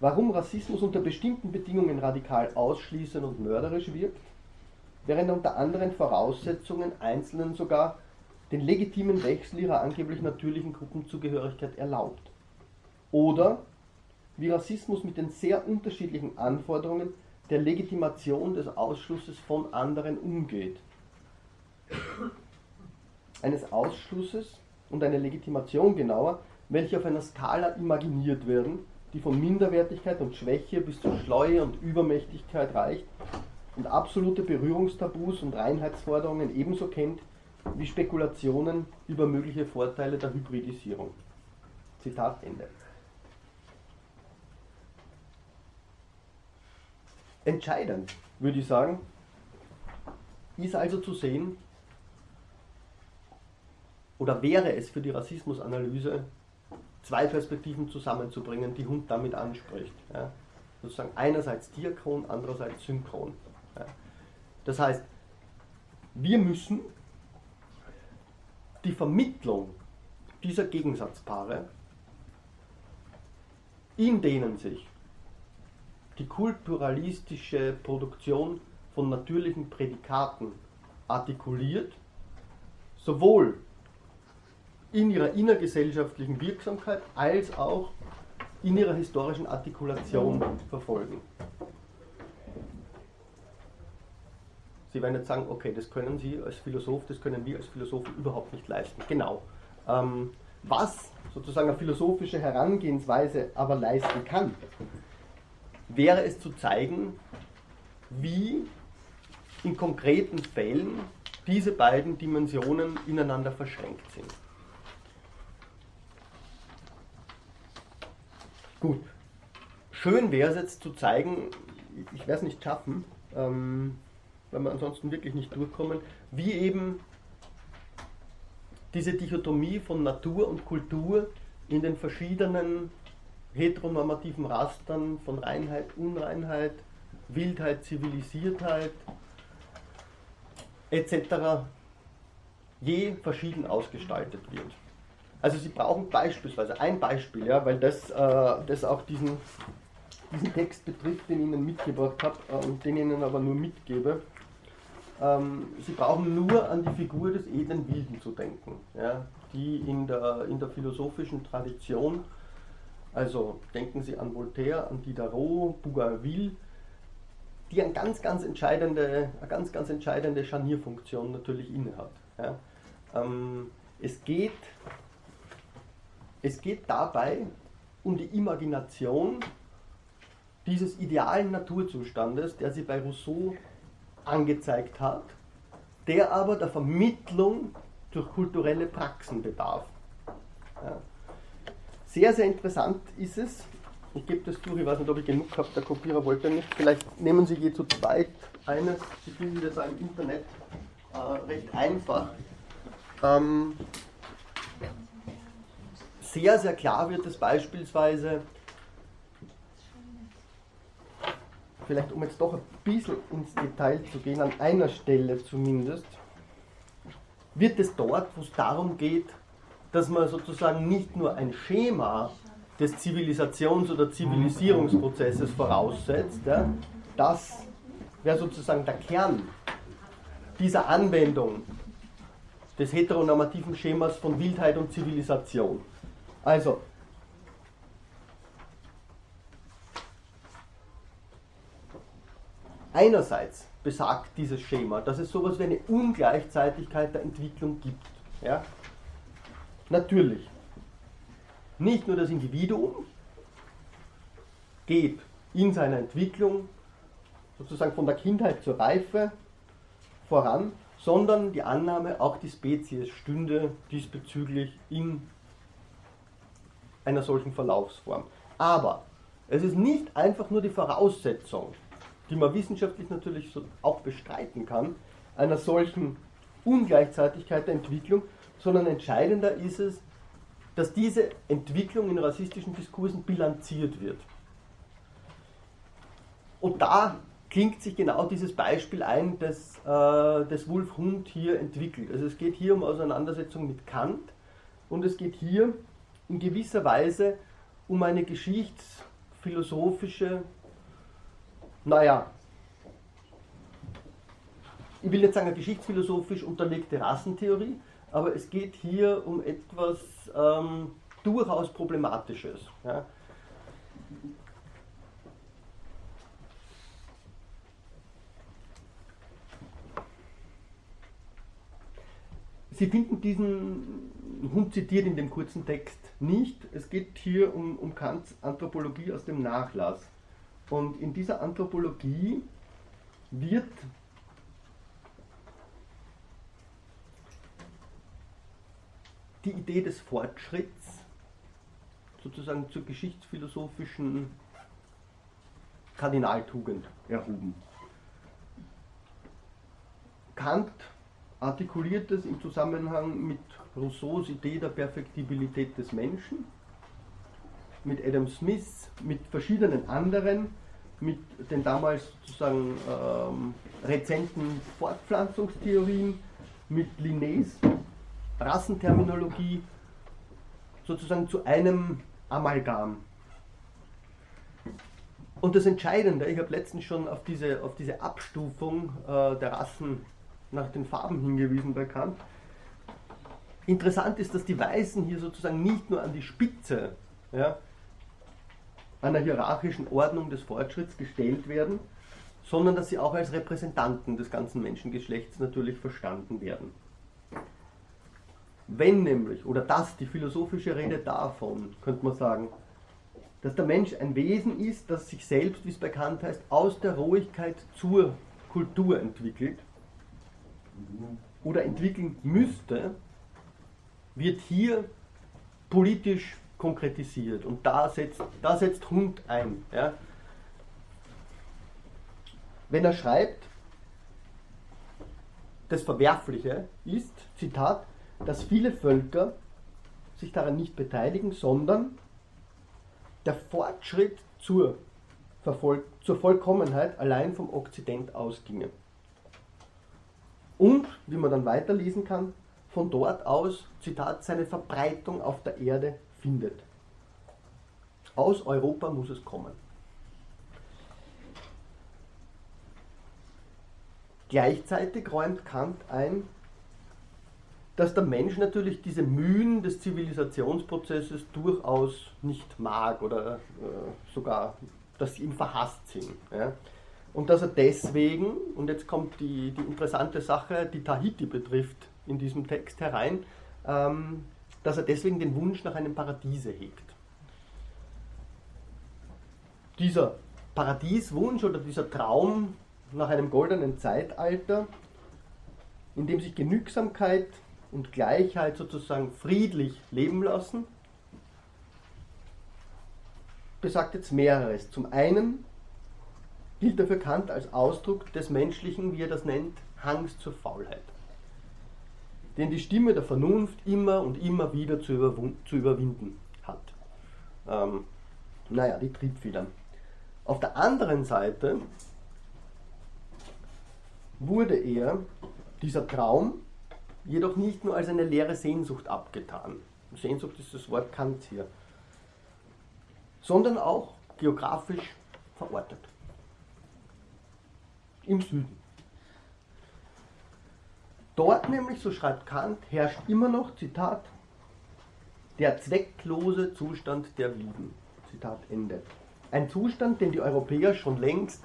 warum Rassismus unter bestimmten Bedingungen radikal ausschließend und mörderisch wirkt, während er unter anderen Voraussetzungen Einzelnen sogar den legitimen Wechsel ihrer angeblich natürlichen Gruppenzugehörigkeit erlaubt. Oder wie Rassismus mit den sehr unterschiedlichen Anforderungen der Legitimation des Ausschlusses von anderen umgeht. Eines Ausschlusses und eine Legitimation genauer, welche auf einer Skala imaginiert werden, die von Minderwertigkeit und Schwäche bis zu Schleue und Übermächtigkeit reicht und absolute Berührungstabus und Reinheitsforderungen ebenso kennt wie Spekulationen über mögliche Vorteile der Hybridisierung. Zitat Ende. Entscheidend, würde ich sagen, ist also zu sehen, oder wäre es für die Rassismusanalyse, zwei Perspektiven zusammenzubringen, die Hund damit anspricht. Ja. Sozusagen einerseits diachron, andererseits synchron. Ja. Das heißt, wir müssen die Vermittlung dieser Gegensatzpaare, in denen sich die kulturalistische Produktion von natürlichen Prädikaten artikuliert, sowohl in ihrer innergesellschaftlichen Wirksamkeit als auch in ihrer historischen Artikulation verfolgen. Sie werden jetzt sagen, okay, das können Sie als Philosoph, das können wir als Philosophen überhaupt nicht leisten. Genau. Ähm, was sozusagen eine philosophische Herangehensweise aber leisten kann, wäre es zu zeigen, wie in konkreten Fällen diese beiden Dimensionen ineinander verschränkt sind. Gut. Schön wäre es jetzt zu zeigen, ich werde es nicht schaffen, ähm, weil wir ansonsten wirklich nicht durchkommen, wie eben diese Dichotomie von Natur und Kultur in den verschiedenen heteronormativen Rastern von Reinheit, Unreinheit, Wildheit, Zivilisiertheit etc. je verschieden ausgestaltet wird. Also Sie brauchen beispielsweise ein Beispiel, ja, weil das, äh, das auch diesen, diesen Text betrifft, den ich Ihnen mitgebracht habe äh, und den ich Ihnen aber nur mitgebe. Ähm, Sie brauchen nur an die Figur des edlen Wilden zu denken, ja, die in der, in der philosophischen Tradition, also denken Sie an Voltaire, an Diderot, Bougainville, die eine ganz, ganz entscheidende, eine ganz, ganz entscheidende Scharnierfunktion natürlich innehat. Ja. Ähm, es geht es geht dabei um die Imagination dieses idealen Naturzustandes, der sie bei Rousseau angezeigt hat, der aber der Vermittlung durch kulturelle Praxen bedarf. Ja. Sehr, sehr interessant ist es, ich gebe das durch, ich weiß nicht, ob ich genug habe, der Kopierer wollte nicht, vielleicht nehmen Sie je zu zweit eines, Sie finden das auch im Internet äh, recht einfach. Ähm, sehr, sehr klar wird es beispielsweise, vielleicht um jetzt doch ein bisschen ins Detail zu gehen, an einer Stelle zumindest, wird es dort, wo es darum geht, dass man sozusagen nicht nur ein Schema des Zivilisations- oder Zivilisierungsprozesses voraussetzt, ja, das wäre sozusagen der Kern dieser Anwendung des heteronormativen Schemas von Wildheit und Zivilisation. Also, einerseits besagt dieses Schema, dass es sowas wie eine Ungleichzeitigkeit der Entwicklung gibt. Ja? Natürlich. Nicht nur das Individuum geht in seiner Entwicklung sozusagen von der Kindheit zur Reife voran, sondern die Annahme, auch die Spezies stünde diesbezüglich in einer solchen Verlaufsform. Aber es ist nicht einfach nur die Voraussetzung, die man wissenschaftlich natürlich auch bestreiten kann, einer solchen Ungleichzeitigkeit der Entwicklung, sondern entscheidender ist es, dass diese Entwicklung in rassistischen Diskursen bilanziert wird. Und da klingt sich genau dieses Beispiel ein, das, äh, das Wolf Hund hier entwickelt. Also es geht hier um Auseinandersetzung mit Kant und es geht hier in gewisser Weise um eine geschichtsphilosophische, naja, ich will jetzt sagen eine geschichtsphilosophisch unterlegte Rassentheorie, aber es geht hier um etwas ähm, durchaus Problematisches. Ja. Sie finden diesen Hund zitiert in dem kurzen Text nicht. Es geht hier um, um Kants Anthropologie aus dem Nachlass. Und in dieser Anthropologie wird die Idee des Fortschritts sozusagen zur geschichtsphilosophischen Kardinaltugend erhoben. Kant artikuliert es im Zusammenhang mit Rousseaus Idee der Perfektibilität des Menschen, mit Adam Smith, mit verschiedenen anderen, mit den damals sozusagen ähm, rezenten Fortpflanzungstheorien, mit Linnés Rassenterminologie, sozusagen zu einem Amalgam. Und das Entscheidende, ich habe letztens schon auf diese, auf diese Abstufung äh, der Rassen nach den Farben hingewiesen bei Kant. Interessant ist, dass die Weißen hier sozusagen nicht nur an die Spitze ja, einer hierarchischen Ordnung des Fortschritts gestellt werden, sondern dass sie auch als Repräsentanten des ganzen Menschengeschlechts natürlich verstanden werden. Wenn nämlich, oder das, die philosophische Rede davon, könnte man sagen, dass der Mensch ein Wesen ist, das sich selbst, wie es bekannt heißt, aus der Rohigkeit zur Kultur entwickelt, oder entwickeln müsste, wird hier politisch konkretisiert. Und da setzt, da setzt Hund ein. Ja. Wenn er schreibt, das Verwerfliche ist, Zitat, dass viele Völker sich daran nicht beteiligen, sondern der Fortschritt zur, Vervoll zur Vollkommenheit allein vom Okzident ausginge und, wie man dann weiterlesen kann, von dort aus, Zitat, seine Verbreitung auf der Erde findet. Aus Europa muss es kommen. Gleichzeitig räumt Kant ein, dass der Mensch natürlich diese Mühen des Zivilisationsprozesses durchaus nicht mag oder äh, sogar, dass sie ihm verhasst sind. Ja und dass er deswegen, und jetzt kommt die, die interessante Sache, die Tahiti betrifft, in diesem Text herein, ähm, dass er deswegen den Wunsch nach einem Paradiese hegt. Dieser Paradieswunsch oder dieser Traum nach einem goldenen Zeitalter, in dem sich Genügsamkeit und Gleichheit sozusagen friedlich leben lassen, besagt jetzt mehreres. Zum einen gilt dafür Kant als Ausdruck des menschlichen, wie er das nennt, Hangs zur Faulheit, den die Stimme der Vernunft immer und immer wieder zu, zu überwinden hat. Ähm, naja, die Triebfedern. Auf der anderen Seite wurde er, dieser Traum, jedoch nicht nur als eine leere Sehnsucht abgetan. Sehnsucht ist das Wort Kant hier, sondern auch geografisch verortet im Süden. Dort nämlich, so schreibt Kant, herrscht immer noch, Zitat, der zwecklose Zustand der Wieden. Zitat Ende. Ein Zustand, den die Europäer schon längst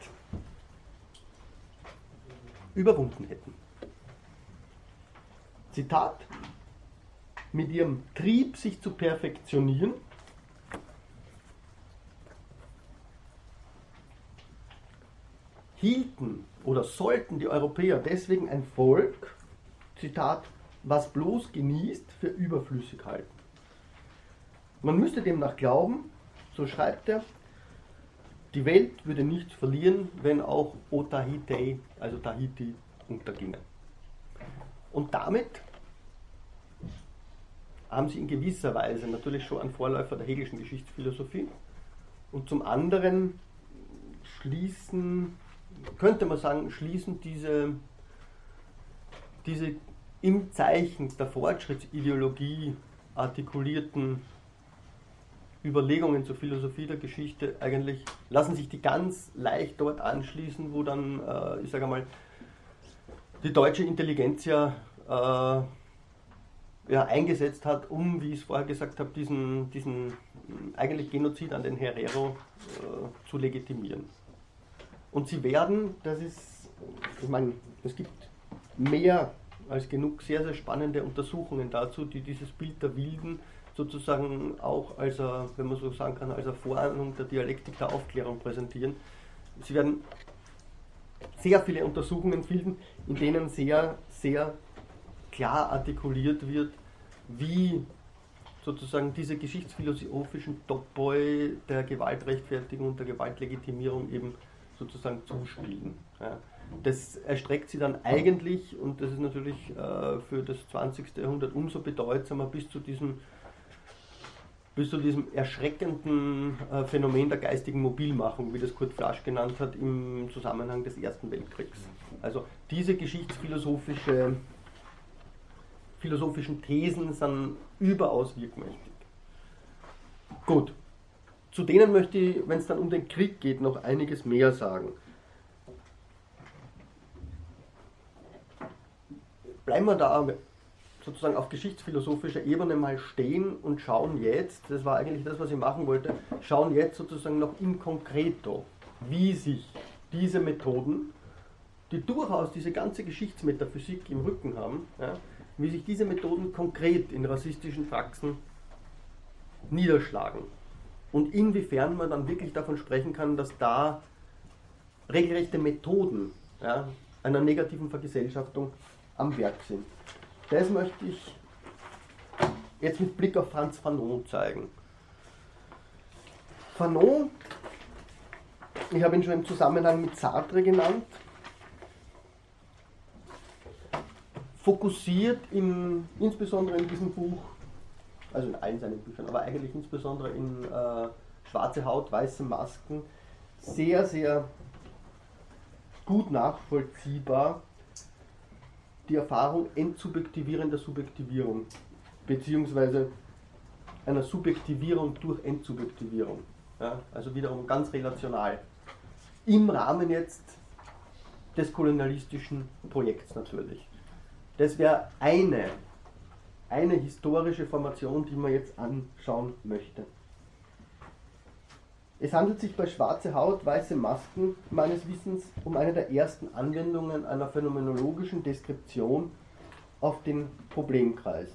überwunden hätten. Zitat, mit ihrem Trieb, sich zu perfektionieren, hielten oder sollten die Europäer deswegen ein Volk, Zitat, was bloß genießt, für überflüssig halten. Man müsste demnach glauben, so schreibt er, die Welt würde nichts verlieren, wenn auch Otahitei, also Tahiti, unterginge. Und damit haben sie in gewisser Weise natürlich schon einen Vorläufer der Hegelischen Geschichtsphilosophie und zum anderen schließen könnte man sagen, schließen diese, diese im Zeichen der Fortschrittsideologie artikulierten Überlegungen zur Philosophie der Geschichte eigentlich, lassen sich die ganz leicht dort anschließen, wo dann, äh, ich sage mal, die deutsche Intelligenz ja, äh, ja eingesetzt hat, um, wie ich es vorher gesagt habe, diesen, diesen eigentlich Genozid an den Herero äh, zu legitimieren. Und sie werden, das ist, ich meine, es gibt mehr als genug sehr, sehr spannende Untersuchungen dazu, die dieses Bild der Wilden sozusagen auch als, eine, wenn man so sagen kann, als eine Vorahnung der Dialektik der Aufklärung präsentieren. Sie werden sehr viele Untersuchungen finden, in denen sehr, sehr klar artikuliert wird, wie sozusagen diese geschichtsphilosophischen Topoi der Gewaltrechtfertigung und der Gewaltlegitimierung eben sozusagen zuspielen. Ja. Das erstreckt sie dann eigentlich, und das ist natürlich äh, für das 20. Jahrhundert umso bedeutsamer, bis zu diesem, bis zu diesem erschreckenden äh, Phänomen der geistigen Mobilmachung, wie das Kurt Flasch genannt hat, im Zusammenhang des Ersten Weltkriegs. Also diese geschichtsphilosophische philosophischen Thesen sind überaus wirkmächtig. Gut, zu denen möchte ich, wenn es dann um den Krieg geht, noch einiges mehr sagen. Bleiben wir da sozusagen auf geschichtsphilosophischer Ebene mal stehen und schauen jetzt, das war eigentlich das, was ich machen wollte, schauen jetzt sozusagen noch in concreto, wie sich diese Methoden, die durchaus diese ganze Geschichtsmetaphysik im Rücken haben, ja, wie sich diese Methoden konkret in rassistischen Praxen niederschlagen. Und inwiefern man dann wirklich davon sprechen kann, dass da regelrechte Methoden ja, einer negativen Vergesellschaftung am Werk sind. Das möchte ich jetzt mit Blick auf Franz Fanon zeigen. Fanon, ich habe ihn schon im Zusammenhang mit Sartre genannt, fokussiert in, insbesondere in diesem Buch, also in allen seinen Büchern, aber eigentlich insbesondere in äh, Schwarze Haut, weiße Masken, sehr, sehr gut nachvollziehbar die Erfahrung entsubjektivierender Subjektivierung, beziehungsweise einer Subjektivierung durch Entsubjektivierung. Ja, also wiederum ganz relational. Im Rahmen jetzt des kolonialistischen Projekts natürlich. Das wäre eine, eine historische Formation, die man jetzt anschauen möchte. Es handelt sich bei Schwarze Haut, weiße Masken meines Wissens um eine der ersten Anwendungen einer phänomenologischen Deskription auf den Problemkreis.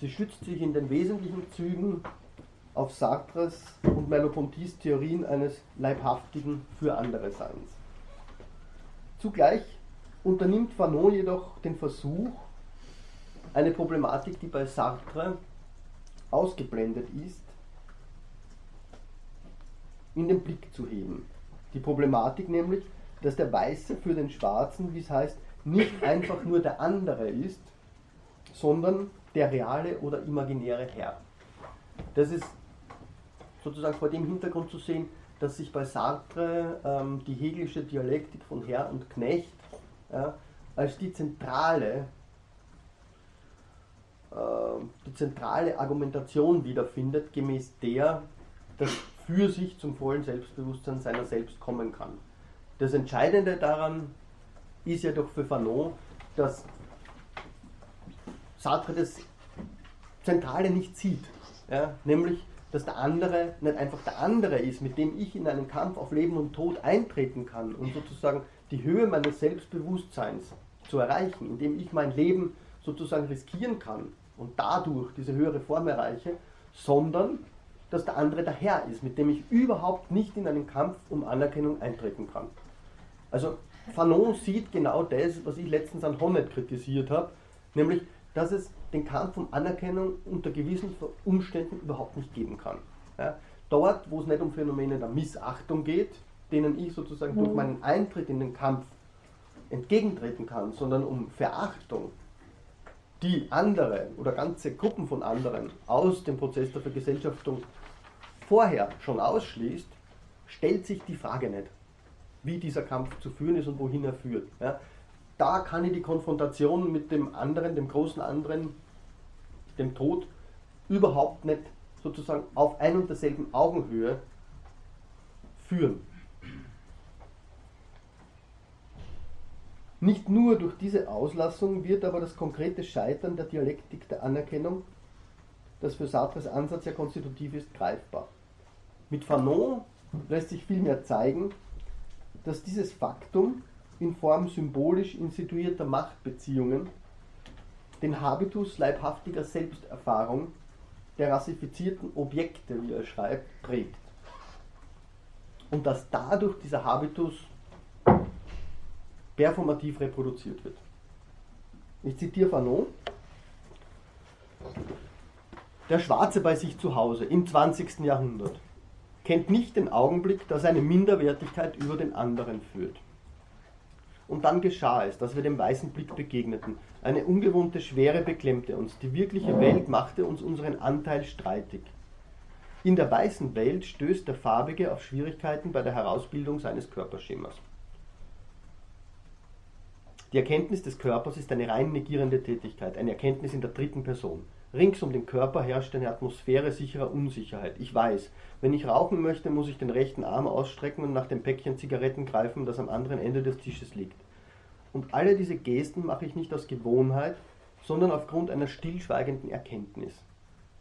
Sie stützt sich in den wesentlichen Zügen auf Sartres und Merleau-Ponty's Theorien eines leibhaftigen für andere Seins. Zugleich unternimmt Fanon jedoch den Versuch, eine Problematik, die bei Sartre ausgeblendet ist, in den Blick zu heben. Die Problematik nämlich, dass der Weiße für den Schwarzen, wie es heißt, nicht einfach nur der andere ist, sondern der reale oder imaginäre Herr. Das ist sozusagen vor dem Hintergrund zu sehen, dass sich bei Sartre ähm, die hegelische Dialektik von Herr und Knecht ja, als die zentrale, äh, die zentrale Argumentation wiederfindet, gemäß der das für sich zum vollen Selbstbewusstsein seiner selbst kommen kann. Das Entscheidende daran ist ja doch für Fanon, dass Sartre das Zentrale nicht sieht, ja, nämlich dass der andere nicht einfach der andere ist, mit dem ich in einen Kampf auf Leben und Tod eintreten kann und sozusagen die Höhe meines Selbstbewusstseins zu erreichen, indem ich mein Leben sozusagen riskieren kann und dadurch diese höhere Form erreiche, sondern dass der andere der Herr ist, mit dem ich überhaupt nicht in einen Kampf um Anerkennung eintreten kann. Also Fanon sieht genau das, was ich letztens an Honnet kritisiert habe, nämlich, dass es den Kampf um Anerkennung unter gewissen Umständen überhaupt nicht geben kann. Ja, dort, wo es nicht um Phänomene der Missachtung geht, denen ich sozusagen durch mhm. meinen Eintritt in den Kampf entgegentreten kann, sondern um Verachtung, die andere oder ganze Gruppen von anderen aus dem Prozess der Vergesellschaftung vorher schon ausschließt, stellt sich die Frage nicht, wie dieser Kampf zu führen ist und wohin er führt. Ja, da kann ich die Konfrontation mit dem anderen, dem großen anderen, dem Tod, überhaupt nicht sozusagen auf ein und derselben Augenhöhe führen. Nicht nur durch diese Auslassung wird aber das konkrete Scheitern der Dialektik der Anerkennung, das für Sartres Ansatz ja konstitutiv ist, greifbar. Mit Fanon lässt sich vielmehr zeigen, dass dieses Faktum in Form symbolisch instituierter Machtbeziehungen den Habitus leibhaftiger Selbsterfahrung der rassifizierten Objekte, wie er schreibt, prägt. Und dass dadurch dieser Habitus performativ reproduziert wird. Ich zitiere Fanon. Der Schwarze bei sich zu Hause im 20. Jahrhundert kennt nicht den Augenblick, dass eine Minderwertigkeit über den anderen führt. Und dann geschah es, dass wir dem weißen Blick begegneten. Eine ungewohnte Schwere beklemmte uns. Die wirkliche Welt machte uns unseren Anteil streitig. In der weißen Welt stößt der Farbige auf Schwierigkeiten bei der Herausbildung seines Körperschemas. Die Erkenntnis des Körpers ist eine rein negierende Tätigkeit, eine Erkenntnis in der dritten Person. Rings um den Körper herrscht eine Atmosphäre sicherer Unsicherheit. Ich weiß, wenn ich rauchen möchte, muss ich den rechten Arm ausstrecken und nach dem Päckchen Zigaretten greifen, das am anderen Ende des Tisches liegt. Und alle diese Gesten mache ich nicht aus Gewohnheit, sondern aufgrund einer stillschweigenden Erkenntnis.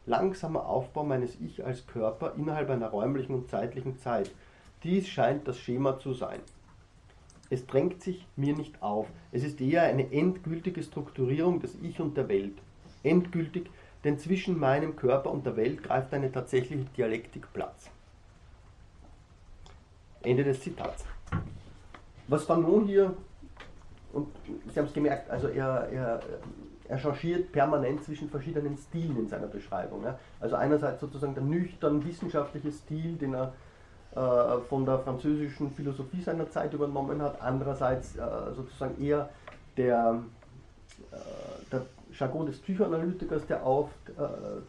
Langsamer Aufbau meines Ich als Körper innerhalb einer räumlichen und zeitlichen Zeit. Dies scheint das Schema zu sein. Es drängt sich mir nicht auf. Es ist eher eine endgültige Strukturierung des Ich und der Welt. Endgültig, denn zwischen meinem Körper und der Welt greift eine tatsächliche Dialektik Platz. Ende des Zitats. Was Fanon hier, und Sie haben es gemerkt, also er, er, er changiert permanent zwischen verschiedenen Stilen in seiner Beschreibung. Ja. Also einerseits sozusagen der nüchtern wissenschaftliche Stil, den er äh, von der französischen Philosophie seiner Zeit übernommen hat, andererseits äh, sozusagen eher der, äh, der Jargon des Psychoanalytikers, der oft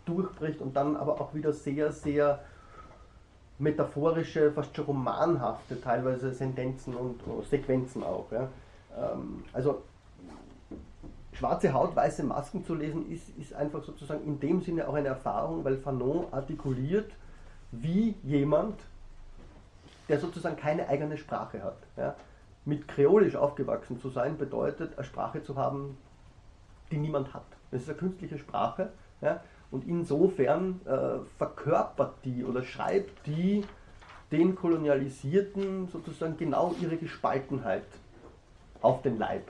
durchbricht und dann aber auch wieder sehr, sehr metaphorische, fast schon romanhafte teilweise Sentenzen und Sequenzen auch. Ja. Ähm, also schwarze Haut, weiße Masken zu lesen, ist, ist einfach sozusagen in dem Sinne auch eine Erfahrung, weil Fanon artikuliert, wie jemand der sozusagen keine eigene Sprache hat. Ja. Mit Kreolisch aufgewachsen zu sein, bedeutet, eine Sprache zu haben, die niemand hat. Das ist eine künstliche Sprache. Ja. Und insofern äh, verkörpert die oder schreibt die den Kolonialisierten sozusagen genau ihre Gespaltenheit auf den Leib.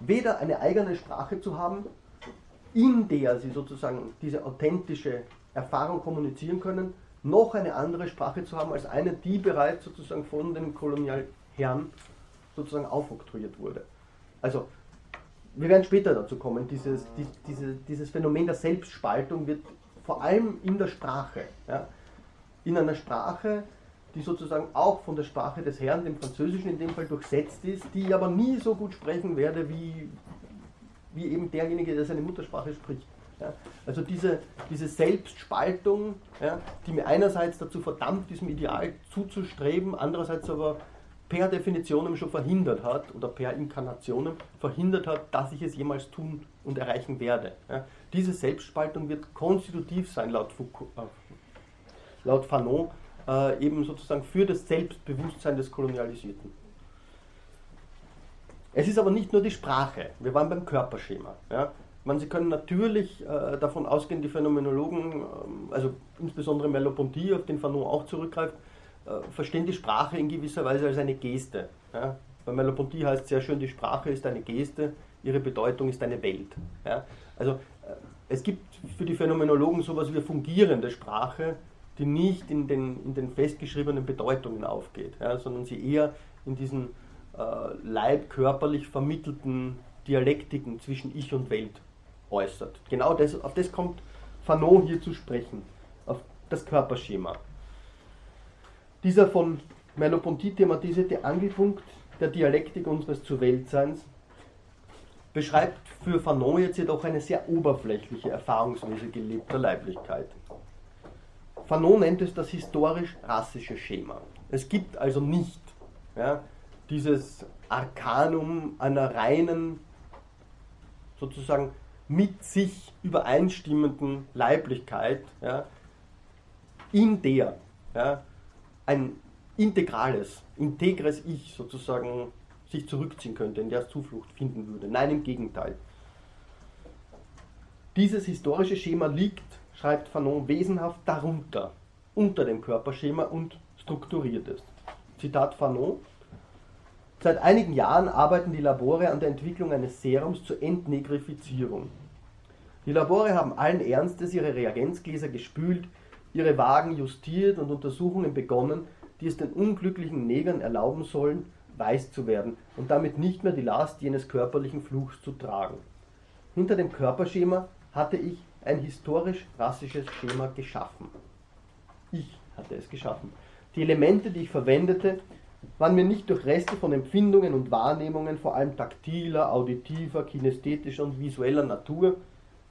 Weder eine eigene Sprache zu haben, in der sie sozusagen diese authentische Erfahrung kommunizieren können, noch eine andere Sprache zu haben als eine, die bereits sozusagen von den Kolonialherren sozusagen aufoktroyiert wurde. Also, wir werden später dazu kommen, dieses, die, diese, dieses Phänomen der Selbstspaltung wird vor allem in der Sprache, ja, in einer Sprache, die sozusagen auch von der Sprache des Herrn, dem Französischen in dem Fall, durchsetzt ist, die ich aber nie so gut sprechen werde, wie, wie eben derjenige, der seine Muttersprache spricht. Ja, also diese, diese Selbstspaltung, ja, die mir einerseits dazu verdammt, diesem Ideal zuzustreben, andererseits aber per Definition schon verhindert hat oder per Inkarnation verhindert hat, dass ich es jemals tun und erreichen werde. Ja, diese Selbstspaltung wird konstitutiv sein, laut, Foucault, äh, laut Fanon, äh, eben sozusagen für das Selbstbewusstsein des Kolonialisierten. Es ist aber nicht nur die Sprache, wir waren beim Körperschema. Ja. Man, Sie können natürlich äh, davon ausgehen, die Phänomenologen, ähm, also insbesondere Merleau-Ponty, auf den Fanon auch zurückgreift, verstehen die Sprache in gewisser Weise als eine Geste. Ja? Bei Merleau-Ponty heißt sehr schön, die Sprache ist eine Geste, ihre Bedeutung ist eine Welt. Ja? Also äh, es gibt für die Phänomenologen sowas wie eine fungierende Sprache, die nicht in den, in den festgeschriebenen Bedeutungen aufgeht, ja? sondern sie eher in diesen äh, leibkörperlich vermittelten Dialektiken zwischen Ich und Welt äußert. Genau das, auf das kommt Fanon hier zu sprechen, auf das Körperschema. Dieser von Merleau-Ponty thematisierte Angelpunkt der Dialektik unseres Zu-Weltseins beschreibt für Fanon jetzt jedoch eine sehr oberflächliche Erfahrungsweise gelebter Leiblichkeit. Fanon nennt es das historisch-rassische Schema. Es gibt also nicht ja, dieses Arkanum einer reinen, sozusagen mit sich übereinstimmenden Leiblichkeit, ja, in der ja, ein integrales, integres Ich sozusagen sich zurückziehen könnte, in der es Zuflucht finden würde. Nein, im Gegenteil. Dieses historische Schema liegt, schreibt Fanon, wesenhaft darunter, unter dem Körperschema und strukturiert es. Zitat Fanon, Seit einigen Jahren arbeiten die Labore an der Entwicklung eines Serums zur Entnegrifizierung. Die Labore haben allen Ernstes ihre Reagenzgläser gespült, ihre Wagen justiert und Untersuchungen begonnen, die es den unglücklichen Negern erlauben sollen, weiß zu werden und damit nicht mehr die Last jenes körperlichen Fluchs zu tragen. Hinter dem Körperschema hatte ich ein historisch-rassisches Schema geschaffen. Ich hatte es geschaffen. Die Elemente, die ich verwendete, waren mir nicht durch Reste von Empfindungen und Wahrnehmungen, vor allem taktiler, auditiver, kinästhetischer und visueller Natur,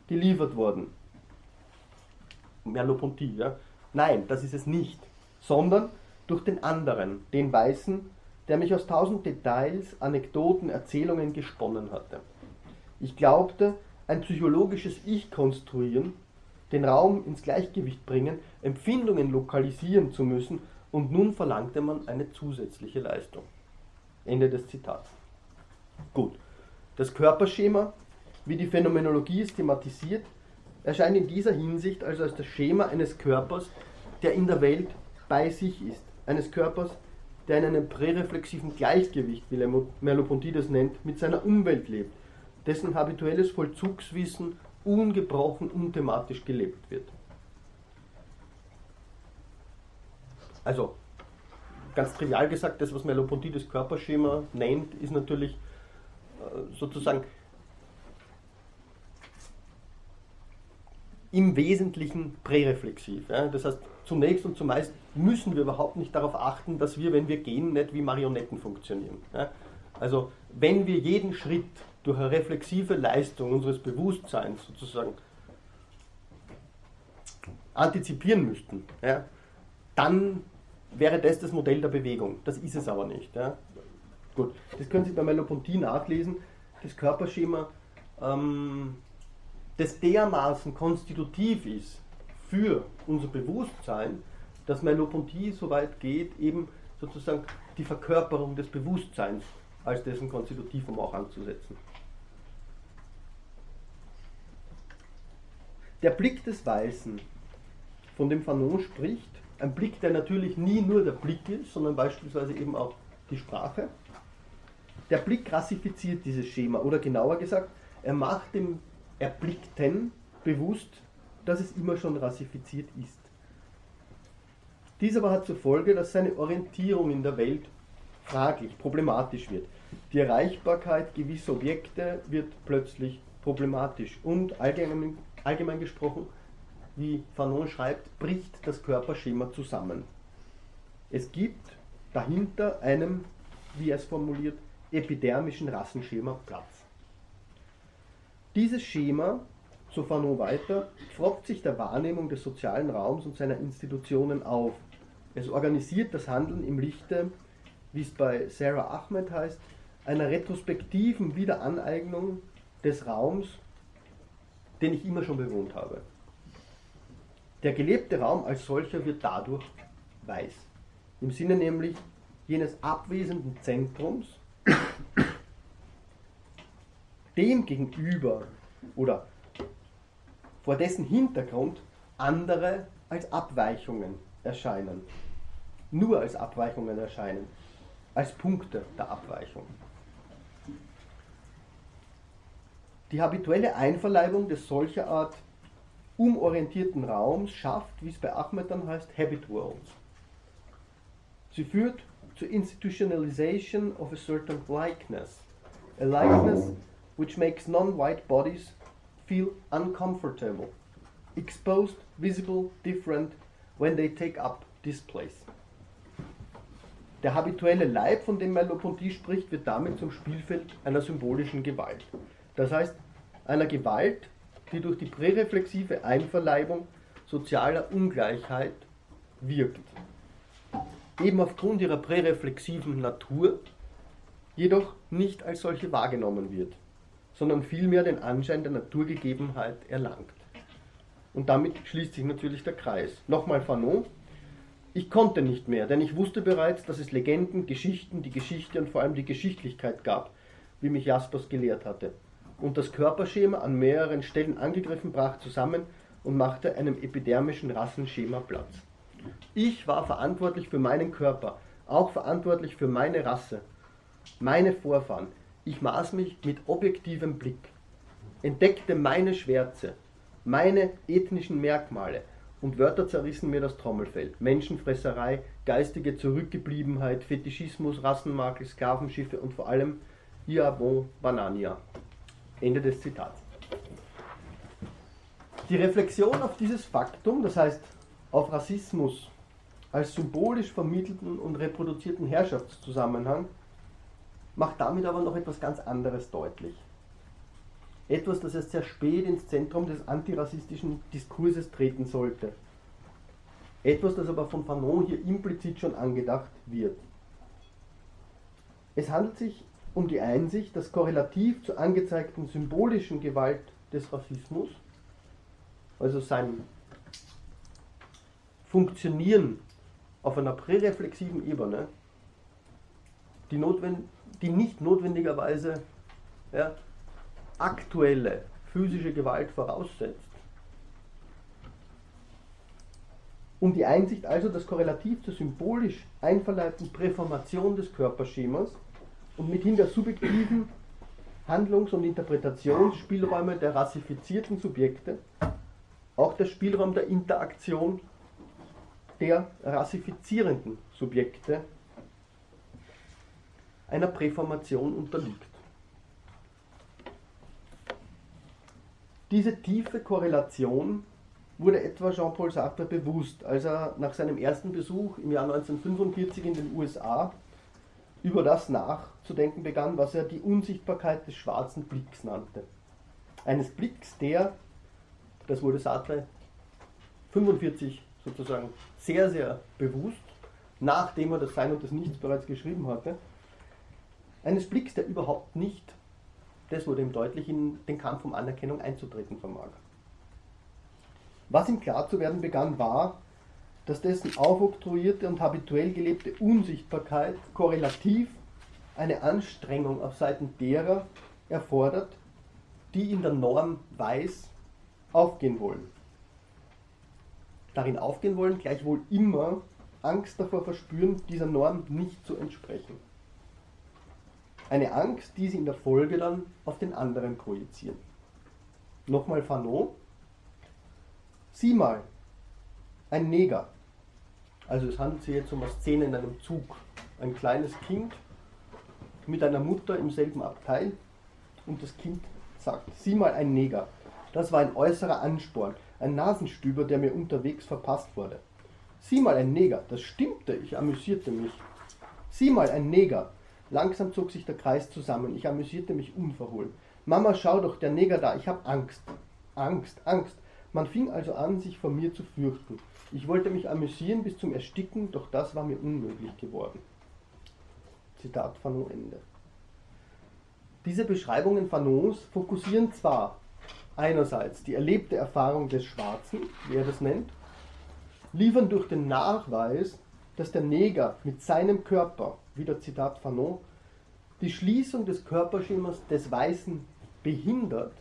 geliefert worden. Merleau-Ponty, ja? Nein, das ist es nicht, sondern durch den anderen, den Weißen, der mich aus tausend Details, Anekdoten, Erzählungen gesponnen hatte. Ich glaubte, ein psychologisches Ich konstruieren, den Raum ins Gleichgewicht bringen, Empfindungen lokalisieren zu müssen und nun verlangte man eine zusätzliche Leistung. Ende des Zitats. Gut. Das Körperschema, wie die Phänomenologie es thematisiert, erscheint in dieser Hinsicht also als das Schema eines Körpers, der in der Welt bei sich ist. Eines Körpers, der in einem präreflexiven Gleichgewicht, wie Merleau-Ponty das nennt, mit seiner Umwelt lebt, dessen habituelles Vollzugswissen ungebrochen unthematisch gelebt wird. Also, ganz trivial gesagt, das, was Merleau-Ponty das Körperschema nennt, ist natürlich äh, sozusagen im Wesentlichen präreflexiv. Ja? Das heißt, zunächst und zumeist müssen wir überhaupt nicht darauf achten, dass wir, wenn wir gehen, nicht wie Marionetten funktionieren. Ja? Also wenn wir jeden Schritt durch eine reflexive Leistung unseres Bewusstseins sozusagen antizipieren müssten, ja, dann wäre das das Modell der Bewegung. Das ist es aber nicht. Ja. Gut, das können Sie bei Merleau-Ponty nachlesen. Das Körperschema, ähm, das dermaßen konstitutiv ist für unser Bewusstsein, dass Merleau-Ponty so weit geht, eben sozusagen die Verkörperung des Bewusstseins als dessen Konstitutivum auch anzusetzen. Der Blick des Weißen, von dem Fanon spricht, ein Blick, der natürlich nie nur der Blick ist, sondern beispielsweise eben auch die Sprache. Der Blick rassifiziert dieses Schema oder genauer gesagt, er macht dem Erblickten bewusst, dass es immer schon rassifiziert ist. Dies aber hat zur Folge, dass seine Orientierung in der Welt fraglich, problematisch wird. Die Erreichbarkeit gewisser Objekte wird plötzlich problematisch und allgemein, allgemein gesprochen wie Fanon schreibt, bricht das Körperschema zusammen. Es gibt dahinter einem, wie er es formuliert, epidermischen Rassenschema Platz. Dieses Schema, so Fanon weiter, froppt sich der Wahrnehmung des sozialen Raums und seiner Institutionen auf. Es organisiert das Handeln im Lichte, wie es bei Sarah Ahmed heißt, einer retrospektiven Wiederaneignung des Raums, den ich immer schon bewohnt habe. Der gelebte Raum als solcher wird dadurch weiß. Im Sinne nämlich jenes abwesenden Zentrums, dem gegenüber oder vor dessen Hintergrund andere als Abweichungen erscheinen. Nur als Abweichungen erscheinen, als Punkte der Abweichung. Die habituelle Einverleibung des solcher Art umorientierten Raums schafft, wie es bei Ahmed dann heißt, Habit Worlds. Sie führt zur Institutionalization of a certain likeness, a likeness which makes non-white bodies feel uncomfortable, exposed, visible, different when they take up this place. Der habituelle Leib, von dem Merleau-Ponty spricht, wird damit zum Spielfeld einer symbolischen Gewalt. Das heißt, einer Gewalt, die durch die präreflexive Einverleibung sozialer Ungleichheit wirkt. Eben aufgrund ihrer präreflexiven Natur, jedoch nicht als solche wahrgenommen wird, sondern vielmehr den Anschein der Naturgegebenheit erlangt. Und damit schließt sich natürlich der Kreis. Nochmal Fanon. Ich konnte nicht mehr, denn ich wusste bereits, dass es Legenden, Geschichten, die Geschichte und vor allem die Geschichtlichkeit gab, wie mich Jaspers gelehrt hatte und das Körperschema an mehreren Stellen angegriffen, brach zusammen und machte einem epidermischen Rassenschema Platz. Ich war verantwortlich für meinen Körper, auch verantwortlich für meine Rasse, meine Vorfahren. Ich maß mich mit objektivem Blick, entdeckte meine Schwärze, meine ethnischen Merkmale und Wörter zerrissen mir das Trommelfell. Menschenfresserei, geistige Zurückgebliebenheit, Fetischismus, Rassenmakel, Sklavenschiffe und vor allem Ia bon banania. Ende des Zitats. Die Reflexion auf dieses Faktum, das heißt auf Rassismus als symbolisch vermittelten und reproduzierten Herrschaftszusammenhang, macht damit aber noch etwas ganz anderes deutlich. Etwas, das erst sehr spät ins Zentrum des antirassistischen Diskurses treten sollte. Etwas, das aber von Fanon hier implizit schon angedacht wird. Es handelt sich um die Einsicht, dass korrelativ zur angezeigten symbolischen Gewalt des Rassismus, also sein Funktionieren auf einer präreflexiven Ebene, die, notwend die nicht notwendigerweise ja, aktuelle physische Gewalt voraussetzt. Um die Einsicht also, dass korrelativ zur symbolisch einverleibten Präformation des Körperschemas und mithin der subjektiven Handlungs- und Interpretationsspielräume der rassifizierten Subjekte auch der Spielraum der Interaktion der rassifizierenden Subjekte einer Präformation unterliegt. Diese tiefe Korrelation wurde etwa Jean-Paul Sartre bewusst, als er nach seinem ersten Besuch im Jahr 1945 in den USA über das nachzudenken begann, was er die Unsichtbarkeit des schwarzen Blicks nannte. Eines Blicks, der, das wurde Sartre 45 sozusagen sehr, sehr bewusst, nachdem er das Sein und das Nichts bereits geschrieben hatte, eines Blicks, der überhaupt nicht, das wurde ihm deutlich, in den Kampf um Anerkennung einzutreten vermag. Was ihm klar zu werden begann, war, dass dessen aufoktroyierte und habituell gelebte Unsichtbarkeit korrelativ eine Anstrengung auf Seiten derer erfordert, die in der Norm weiß aufgehen wollen. Darin aufgehen wollen, gleichwohl immer Angst davor verspüren, dieser Norm nicht zu entsprechen. Eine Angst, die sie in der Folge dann auf den anderen projizieren. Nochmal Fanon. Sieh mal, ein Neger. Also es handelt sich jetzt um eine Szene in einem Zug. Ein kleines Kind mit einer Mutter im selben Abteil und das Kind sagt, sieh mal ein Neger. Das war ein äußerer Ansporn, ein Nasenstüber, der mir unterwegs verpasst wurde. Sieh mal ein Neger, das stimmte, ich amüsierte mich. Sieh mal ein Neger, Langsam zog sich der Kreis zusammen. Ich amüsierte mich unverhohlen. Mama, schau doch, der Neger da, ich hab Angst. Angst, Angst. Man fing also an, sich vor mir zu fürchten. Ich wollte mich amüsieren bis zum Ersticken, doch das war mir unmöglich geworden. Zitat Fanon Ende. Diese Beschreibungen Fanons fokussieren zwar einerseits die erlebte Erfahrung des Schwarzen, wie er das nennt, liefern durch den Nachweis, dass der Neger mit seinem Körper wieder Zitat Fanon, die Schließung des Körperschemas des Weißen behindert,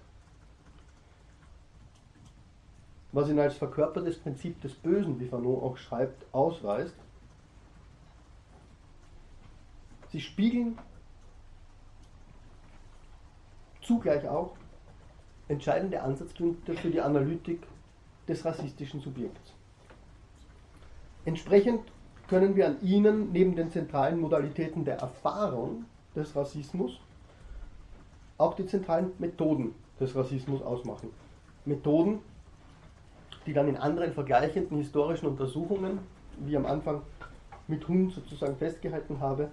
was ihn als verkörpertes Prinzip des Bösen, wie Fanon auch schreibt, ausweist. Sie spiegeln zugleich auch entscheidende Ansatzpunkte für die Analytik des rassistischen Subjekts. Entsprechend können wir an ihnen neben den zentralen Modalitäten der Erfahrung des Rassismus auch die zentralen Methoden des Rassismus ausmachen. Methoden, die dann in anderen vergleichenden historischen Untersuchungen, wie am Anfang mit Hund sozusagen festgehalten habe,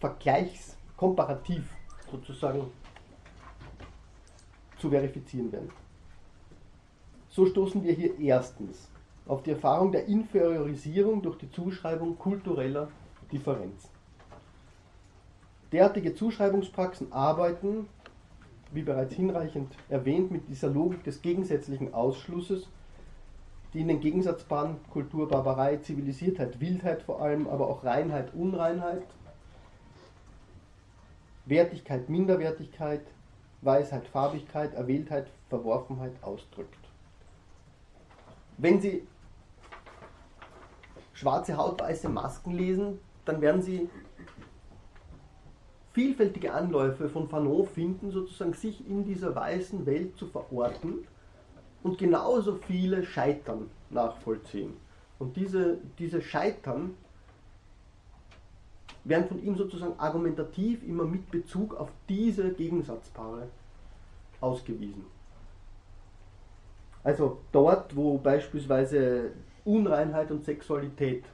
vergleichskomparativ sozusagen zu verifizieren werden. So stoßen wir hier erstens auf die Erfahrung der Inferiorisierung durch die Zuschreibung kultureller Differenz. Derartige Zuschreibungspraxen arbeiten, wie bereits hinreichend erwähnt, mit dieser Logik des gegensätzlichen Ausschlusses, die in den Gegensatzpaaren Kultur, Barbarei, Zivilisiertheit, Wildheit vor allem, aber auch Reinheit, Unreinheit, Wertigkeit, Minderwertigkeit, Weisheit, Farbigkeit, Erwähltheit, Verworfenheit ausdrückt. Wenn Sie schwarze Haut, weiße Masken lesen, dann werden Sie vielfältige Anläufe von Fanon finden, sozusagen sich in dieser weißen Welt zu verorten und genauso viele Scheitern nachvollziehen. Und diese, diese Scheitern werden von ihm sozusagen argumentativ immer mit Bezug auf diese Gegensatzpaare ausgewiesen. Also dort, wo beispielsweise Unreinheit und Sexualität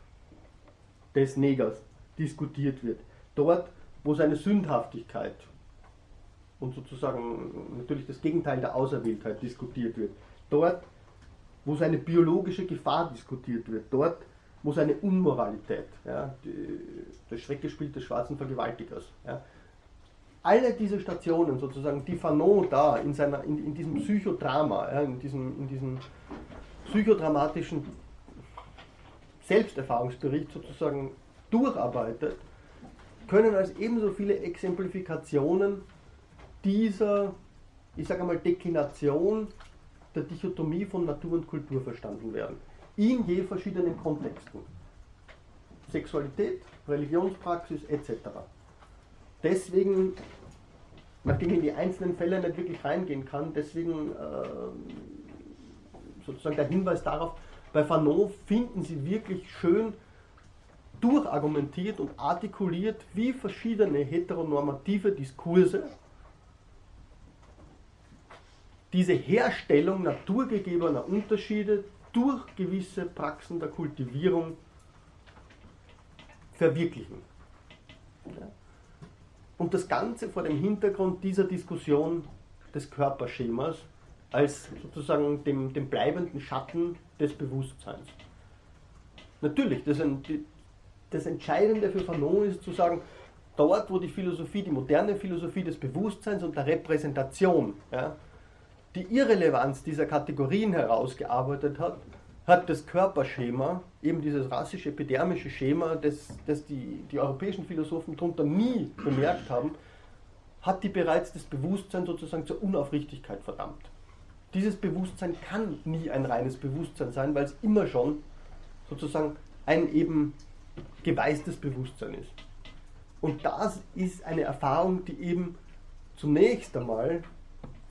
des Negers diskutiert wird, dort, wo seine Sündhaftigkeit und sozusagen natürlich das Gegenteil der Auserwähltheit diskutiert wird, dort, wo seine biologische Gefahr diskutiert wird, dort, wo seine Unmoralität, ja, die, das Schreckgespiel des schwarzen Vergewaltigers, ja, alle diese Stationen, sozusagen, die Fanon da in, seiner, in, in diesem Psychodrama, ja, in, diesem, in diesem psychodramatischen Selbsterfahrungsbericht sozusagen durcharbeitet, können als ebenso viele Exemplifikationen dieser, ich sage einmal, Deklination der Dichotomie von Natur und Kultur verstanden werden. In je verschiedenen Kontexten. Sexualität, Religionspraxis etc. Deswegen, nachdem ich in die einzelnen Fälle nicht wirklich reingehen kann, deswegen äh, sozusagen der Hinweis darauf, bei Fanon finden Sie wirklich schön durchargumentiert und artikuliert, wie verschiedene heteronormative Diskurse diese Herstellung naturgegebener Unterschiede durch gewisse Praxen der Kultivierung verwirklichen. Und das Ganze vor dem Hintergrund dieser Diskussion des Körperschemas als sozusagen dem, dem bleibenden Schatten des Bewusstseins. Natürlich, das, das Entscheidende für Fanon ist zu sagen, dort, wo die Philosophie, die moderne Philosophie des Bewusstseins und der Repräsentation ja, die Irrelevanz dieser Kategorien herausgearbeitet hat, hat das Körperschema, eben dieses rassische, epidermische Schema, das, das die, die europäischen Philosophen darunter nie bemerkt haben, hat die bereits das Bewusstsein sozusagen zur Unaufrichtigkeit verdammt. Dieses Bewusstsein kann nie ein reines Bewusstsein sein, weil es immer schon sozusagen ein eben geweißtes Bewusstsein ist. Und das ist eine Erfahrung, die eben zunächst einmal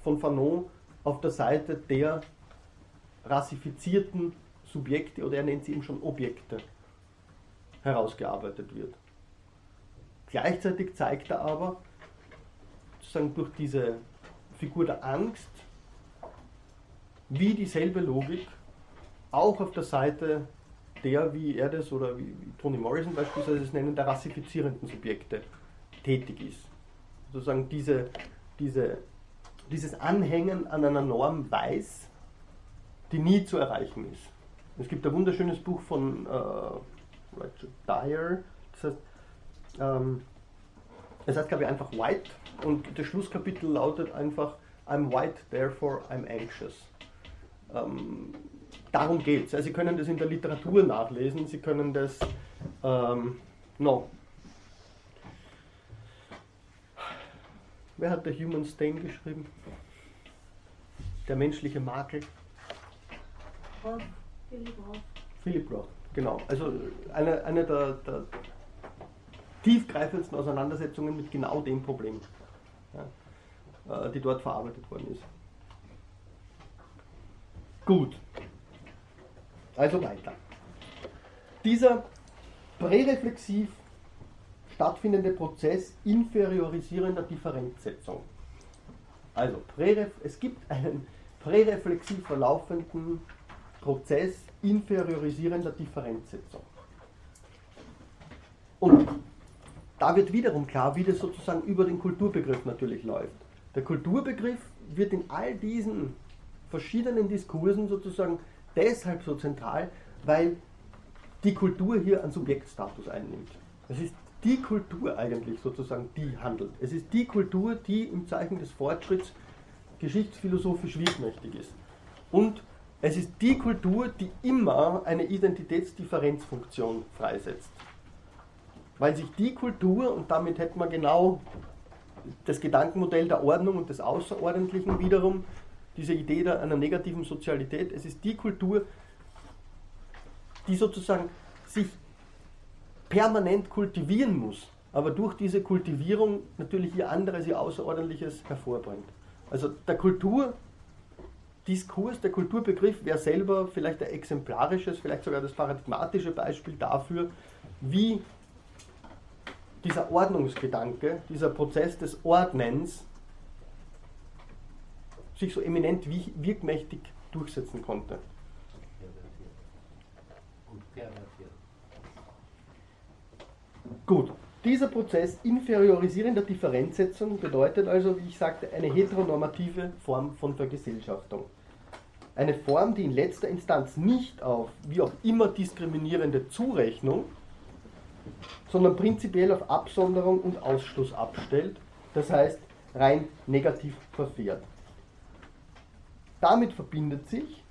von Fanon auf der Seite der rassifizierten Subjekte oder er nennt sie eben schon Objekte herausgearbeitet wird. Gleichzeitig zeigt er aber, sozusagen durch diese Figur der Angst, wie dieselbe Logik auch auf der Seite der, wie er das oder wie Toni Morrison beispielsweise es nennen, der rassifizierenden Subjekte tätig ist. Sozusagen diese, diese dieses Anhängen an einer Norm weiß, die nie zu erreichen ist. Es gibt ein wunderschönes Buch von äh, Richard Dyer, das heißt, ähm, es heißt glaube ich einfach White und das Schlusskapitel lautet einfach I'm white, therefore I'm anxious. Ähm, darum geht es. Also Sie können das in der Literatur nachlesen, Sie können das ähm, no, Wer hat der Human Stain geschrieben? Der menschliche Makel? Roth. Philip Roth. Philip Roth, genau. Also eine, eine der, der tiefgreifendsten Auseinandersetzungen mit genau dem Problem, ja, äh, die dort verarbeitet worden ist. Gut. Also weiter. Dieser präreflexiv stattfindende Prozess inferiorisierender Differenzsetzung. Also es gibt einen präreflexiv verlaufenden Prozess inferiorisierender Differenzsetzung. Und da wird wiederum klar, wie das sozusagen über den Kulturbegriff natürlich läuft. Der Kulturbegriff wird in all diesen verschiedenen Diskursen sozusagen deshalb so zentral, weil die Kultur hier einen Subjektstatus einnimmt. Es ist die Kultur eigentlich sozusagen, die handelt. Es ist die Kultur, die im Zeichen des Fortschritts geschichtsphilosophisch wirkmächtig ist. Und es ist die Kultur, die immer eine Identitätsdifferenzfunktion freisetzt. Weil sich die Kultur, und damit hätten wir genau das Gedankenmodell der Ordnung und des Außerordentlichen wiederum, diese Idee einer negativen Sozialität, es ist die Kultur, die sozusagen sich permanent kultivieren muss, aber durch diese Kultivierung natürlich ihr anderes, ihr Außerordentliches hervorbringt. Also der Kulturdiskurs, der Kulturbegriff wäre selber vielleicht ein exemplarisches, vielleicht sogar das paradigmatische Beispiel dafür, wie dieser Ordnungsgedanke, dieser Prozess des Ordnens sich so eminent wirkmächtig durchsetzen konnte. Gut, dieser Prozess inferiorisierender Differenzsetzung bedeutet also, wie ich sagte, eine heteronormative Form von Vergesellschaftung. Eine Form, die in letzter Instanz nicht auf wie auch immer diskriminierende Zurechnung, sondern prinzipiell auf Absonderung und Ausschluss abstellt, das heißt rein negativ verfährt. Damit verbindet sich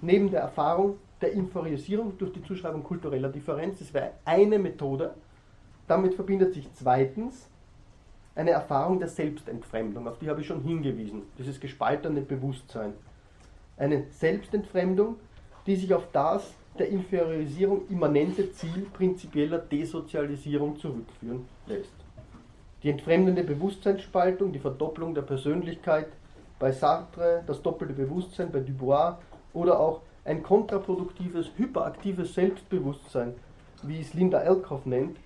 neben der Erfahrung der Inferiorisierung durch die Zuschreibung kultureller Differenz, das wäre eine Methode, damit verbindet sich zweitens eine Erfahrung der Selbstentfremdung, auf die habe ich schon hingewiesen, dieses gespaltene Bewusstsein. Eine Selbstentfremdung, die sich auf das der Inferiorisierung immanente Ziel prinzipieller Desozialisierung zurückführen lässt. Die entfremdende Bewusstseinsspaltung, die Verdopplung der Persönlichkeit bei Sartre, das doppelte Bewusstsein bei Dubois oder auch ein kontraproduktives, hyperaktives Selbstbewusstsein, wie es Linda Elkhoff nennt,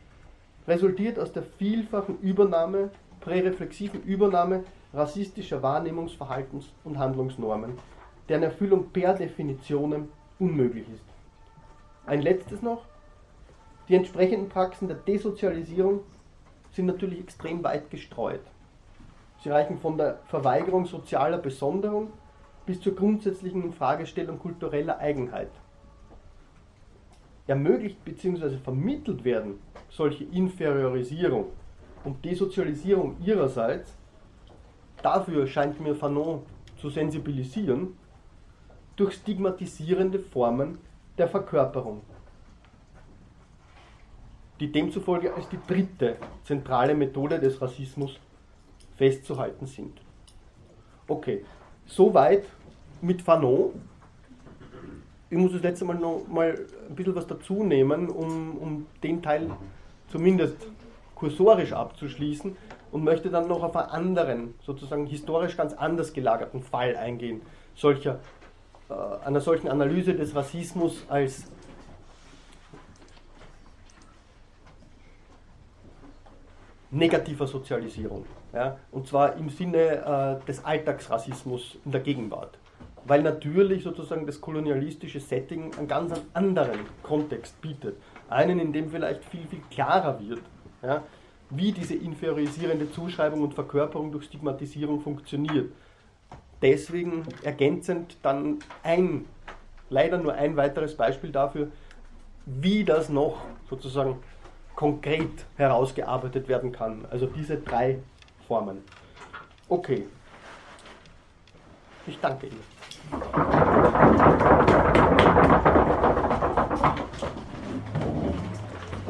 resultiert aus der vielfachen Übernahme, präreflexiven Übernahme rassistischer Wahrnehmungsverhaltens- und Handlungsnormen, deren Erfüllung per Definition unmöglich ist. Ein letztes noch. Die entsprechenden Praxen der Desozialisierung sind natürlich extrem weit gestreut. Sie reichen von der Verweigerung sozialer Besonderung bis zur grundsätzlichen Fragestellung kultureller Eigenheit ermöglicht bzw. vermittelt werden solche Inferiorisierung und Desozialisierung ihrerseits, dafür scheint mir Fanon zu sensibilisieren, durch stigmatisierende Formen der Verkörperung, die demzufolge als die dritte zentrale Methode des Rassismus festzuhalten sind. Okay, soweit mit Fanon ich muss das letzte Mal noch mal ein bisschen was dazu nehmen, um, um den Teil zumindest kursorisch abzuschließen und möchte dann noch auf einen anderen, sozusagen historisch ganz anders gelagerten Fall eingehen, solcher, äh, einer solchen Analyse des Rassismus als negativer Sozialisierung. Ja, und zwar im Sinne äh, des Alltagsrassismus in der Gegenwart weil natürlich sozusagen das kolonialistische Setting einen ganz anderen Kontext bietet. Einen, in dem vielleicht viel, viel klarer wird, ja, wie diese inferiorisierende Zuschreibung und Verkörperung durch Stigmatisierung funktioniert. Deswegen ergänzend dann ein, leider nur ein weiteres Beispiel dafür, wie das noch sozusagen konkret herausgearbeitet werden kann. Also diese drei Formen. Okay. Ich danke Ihnen.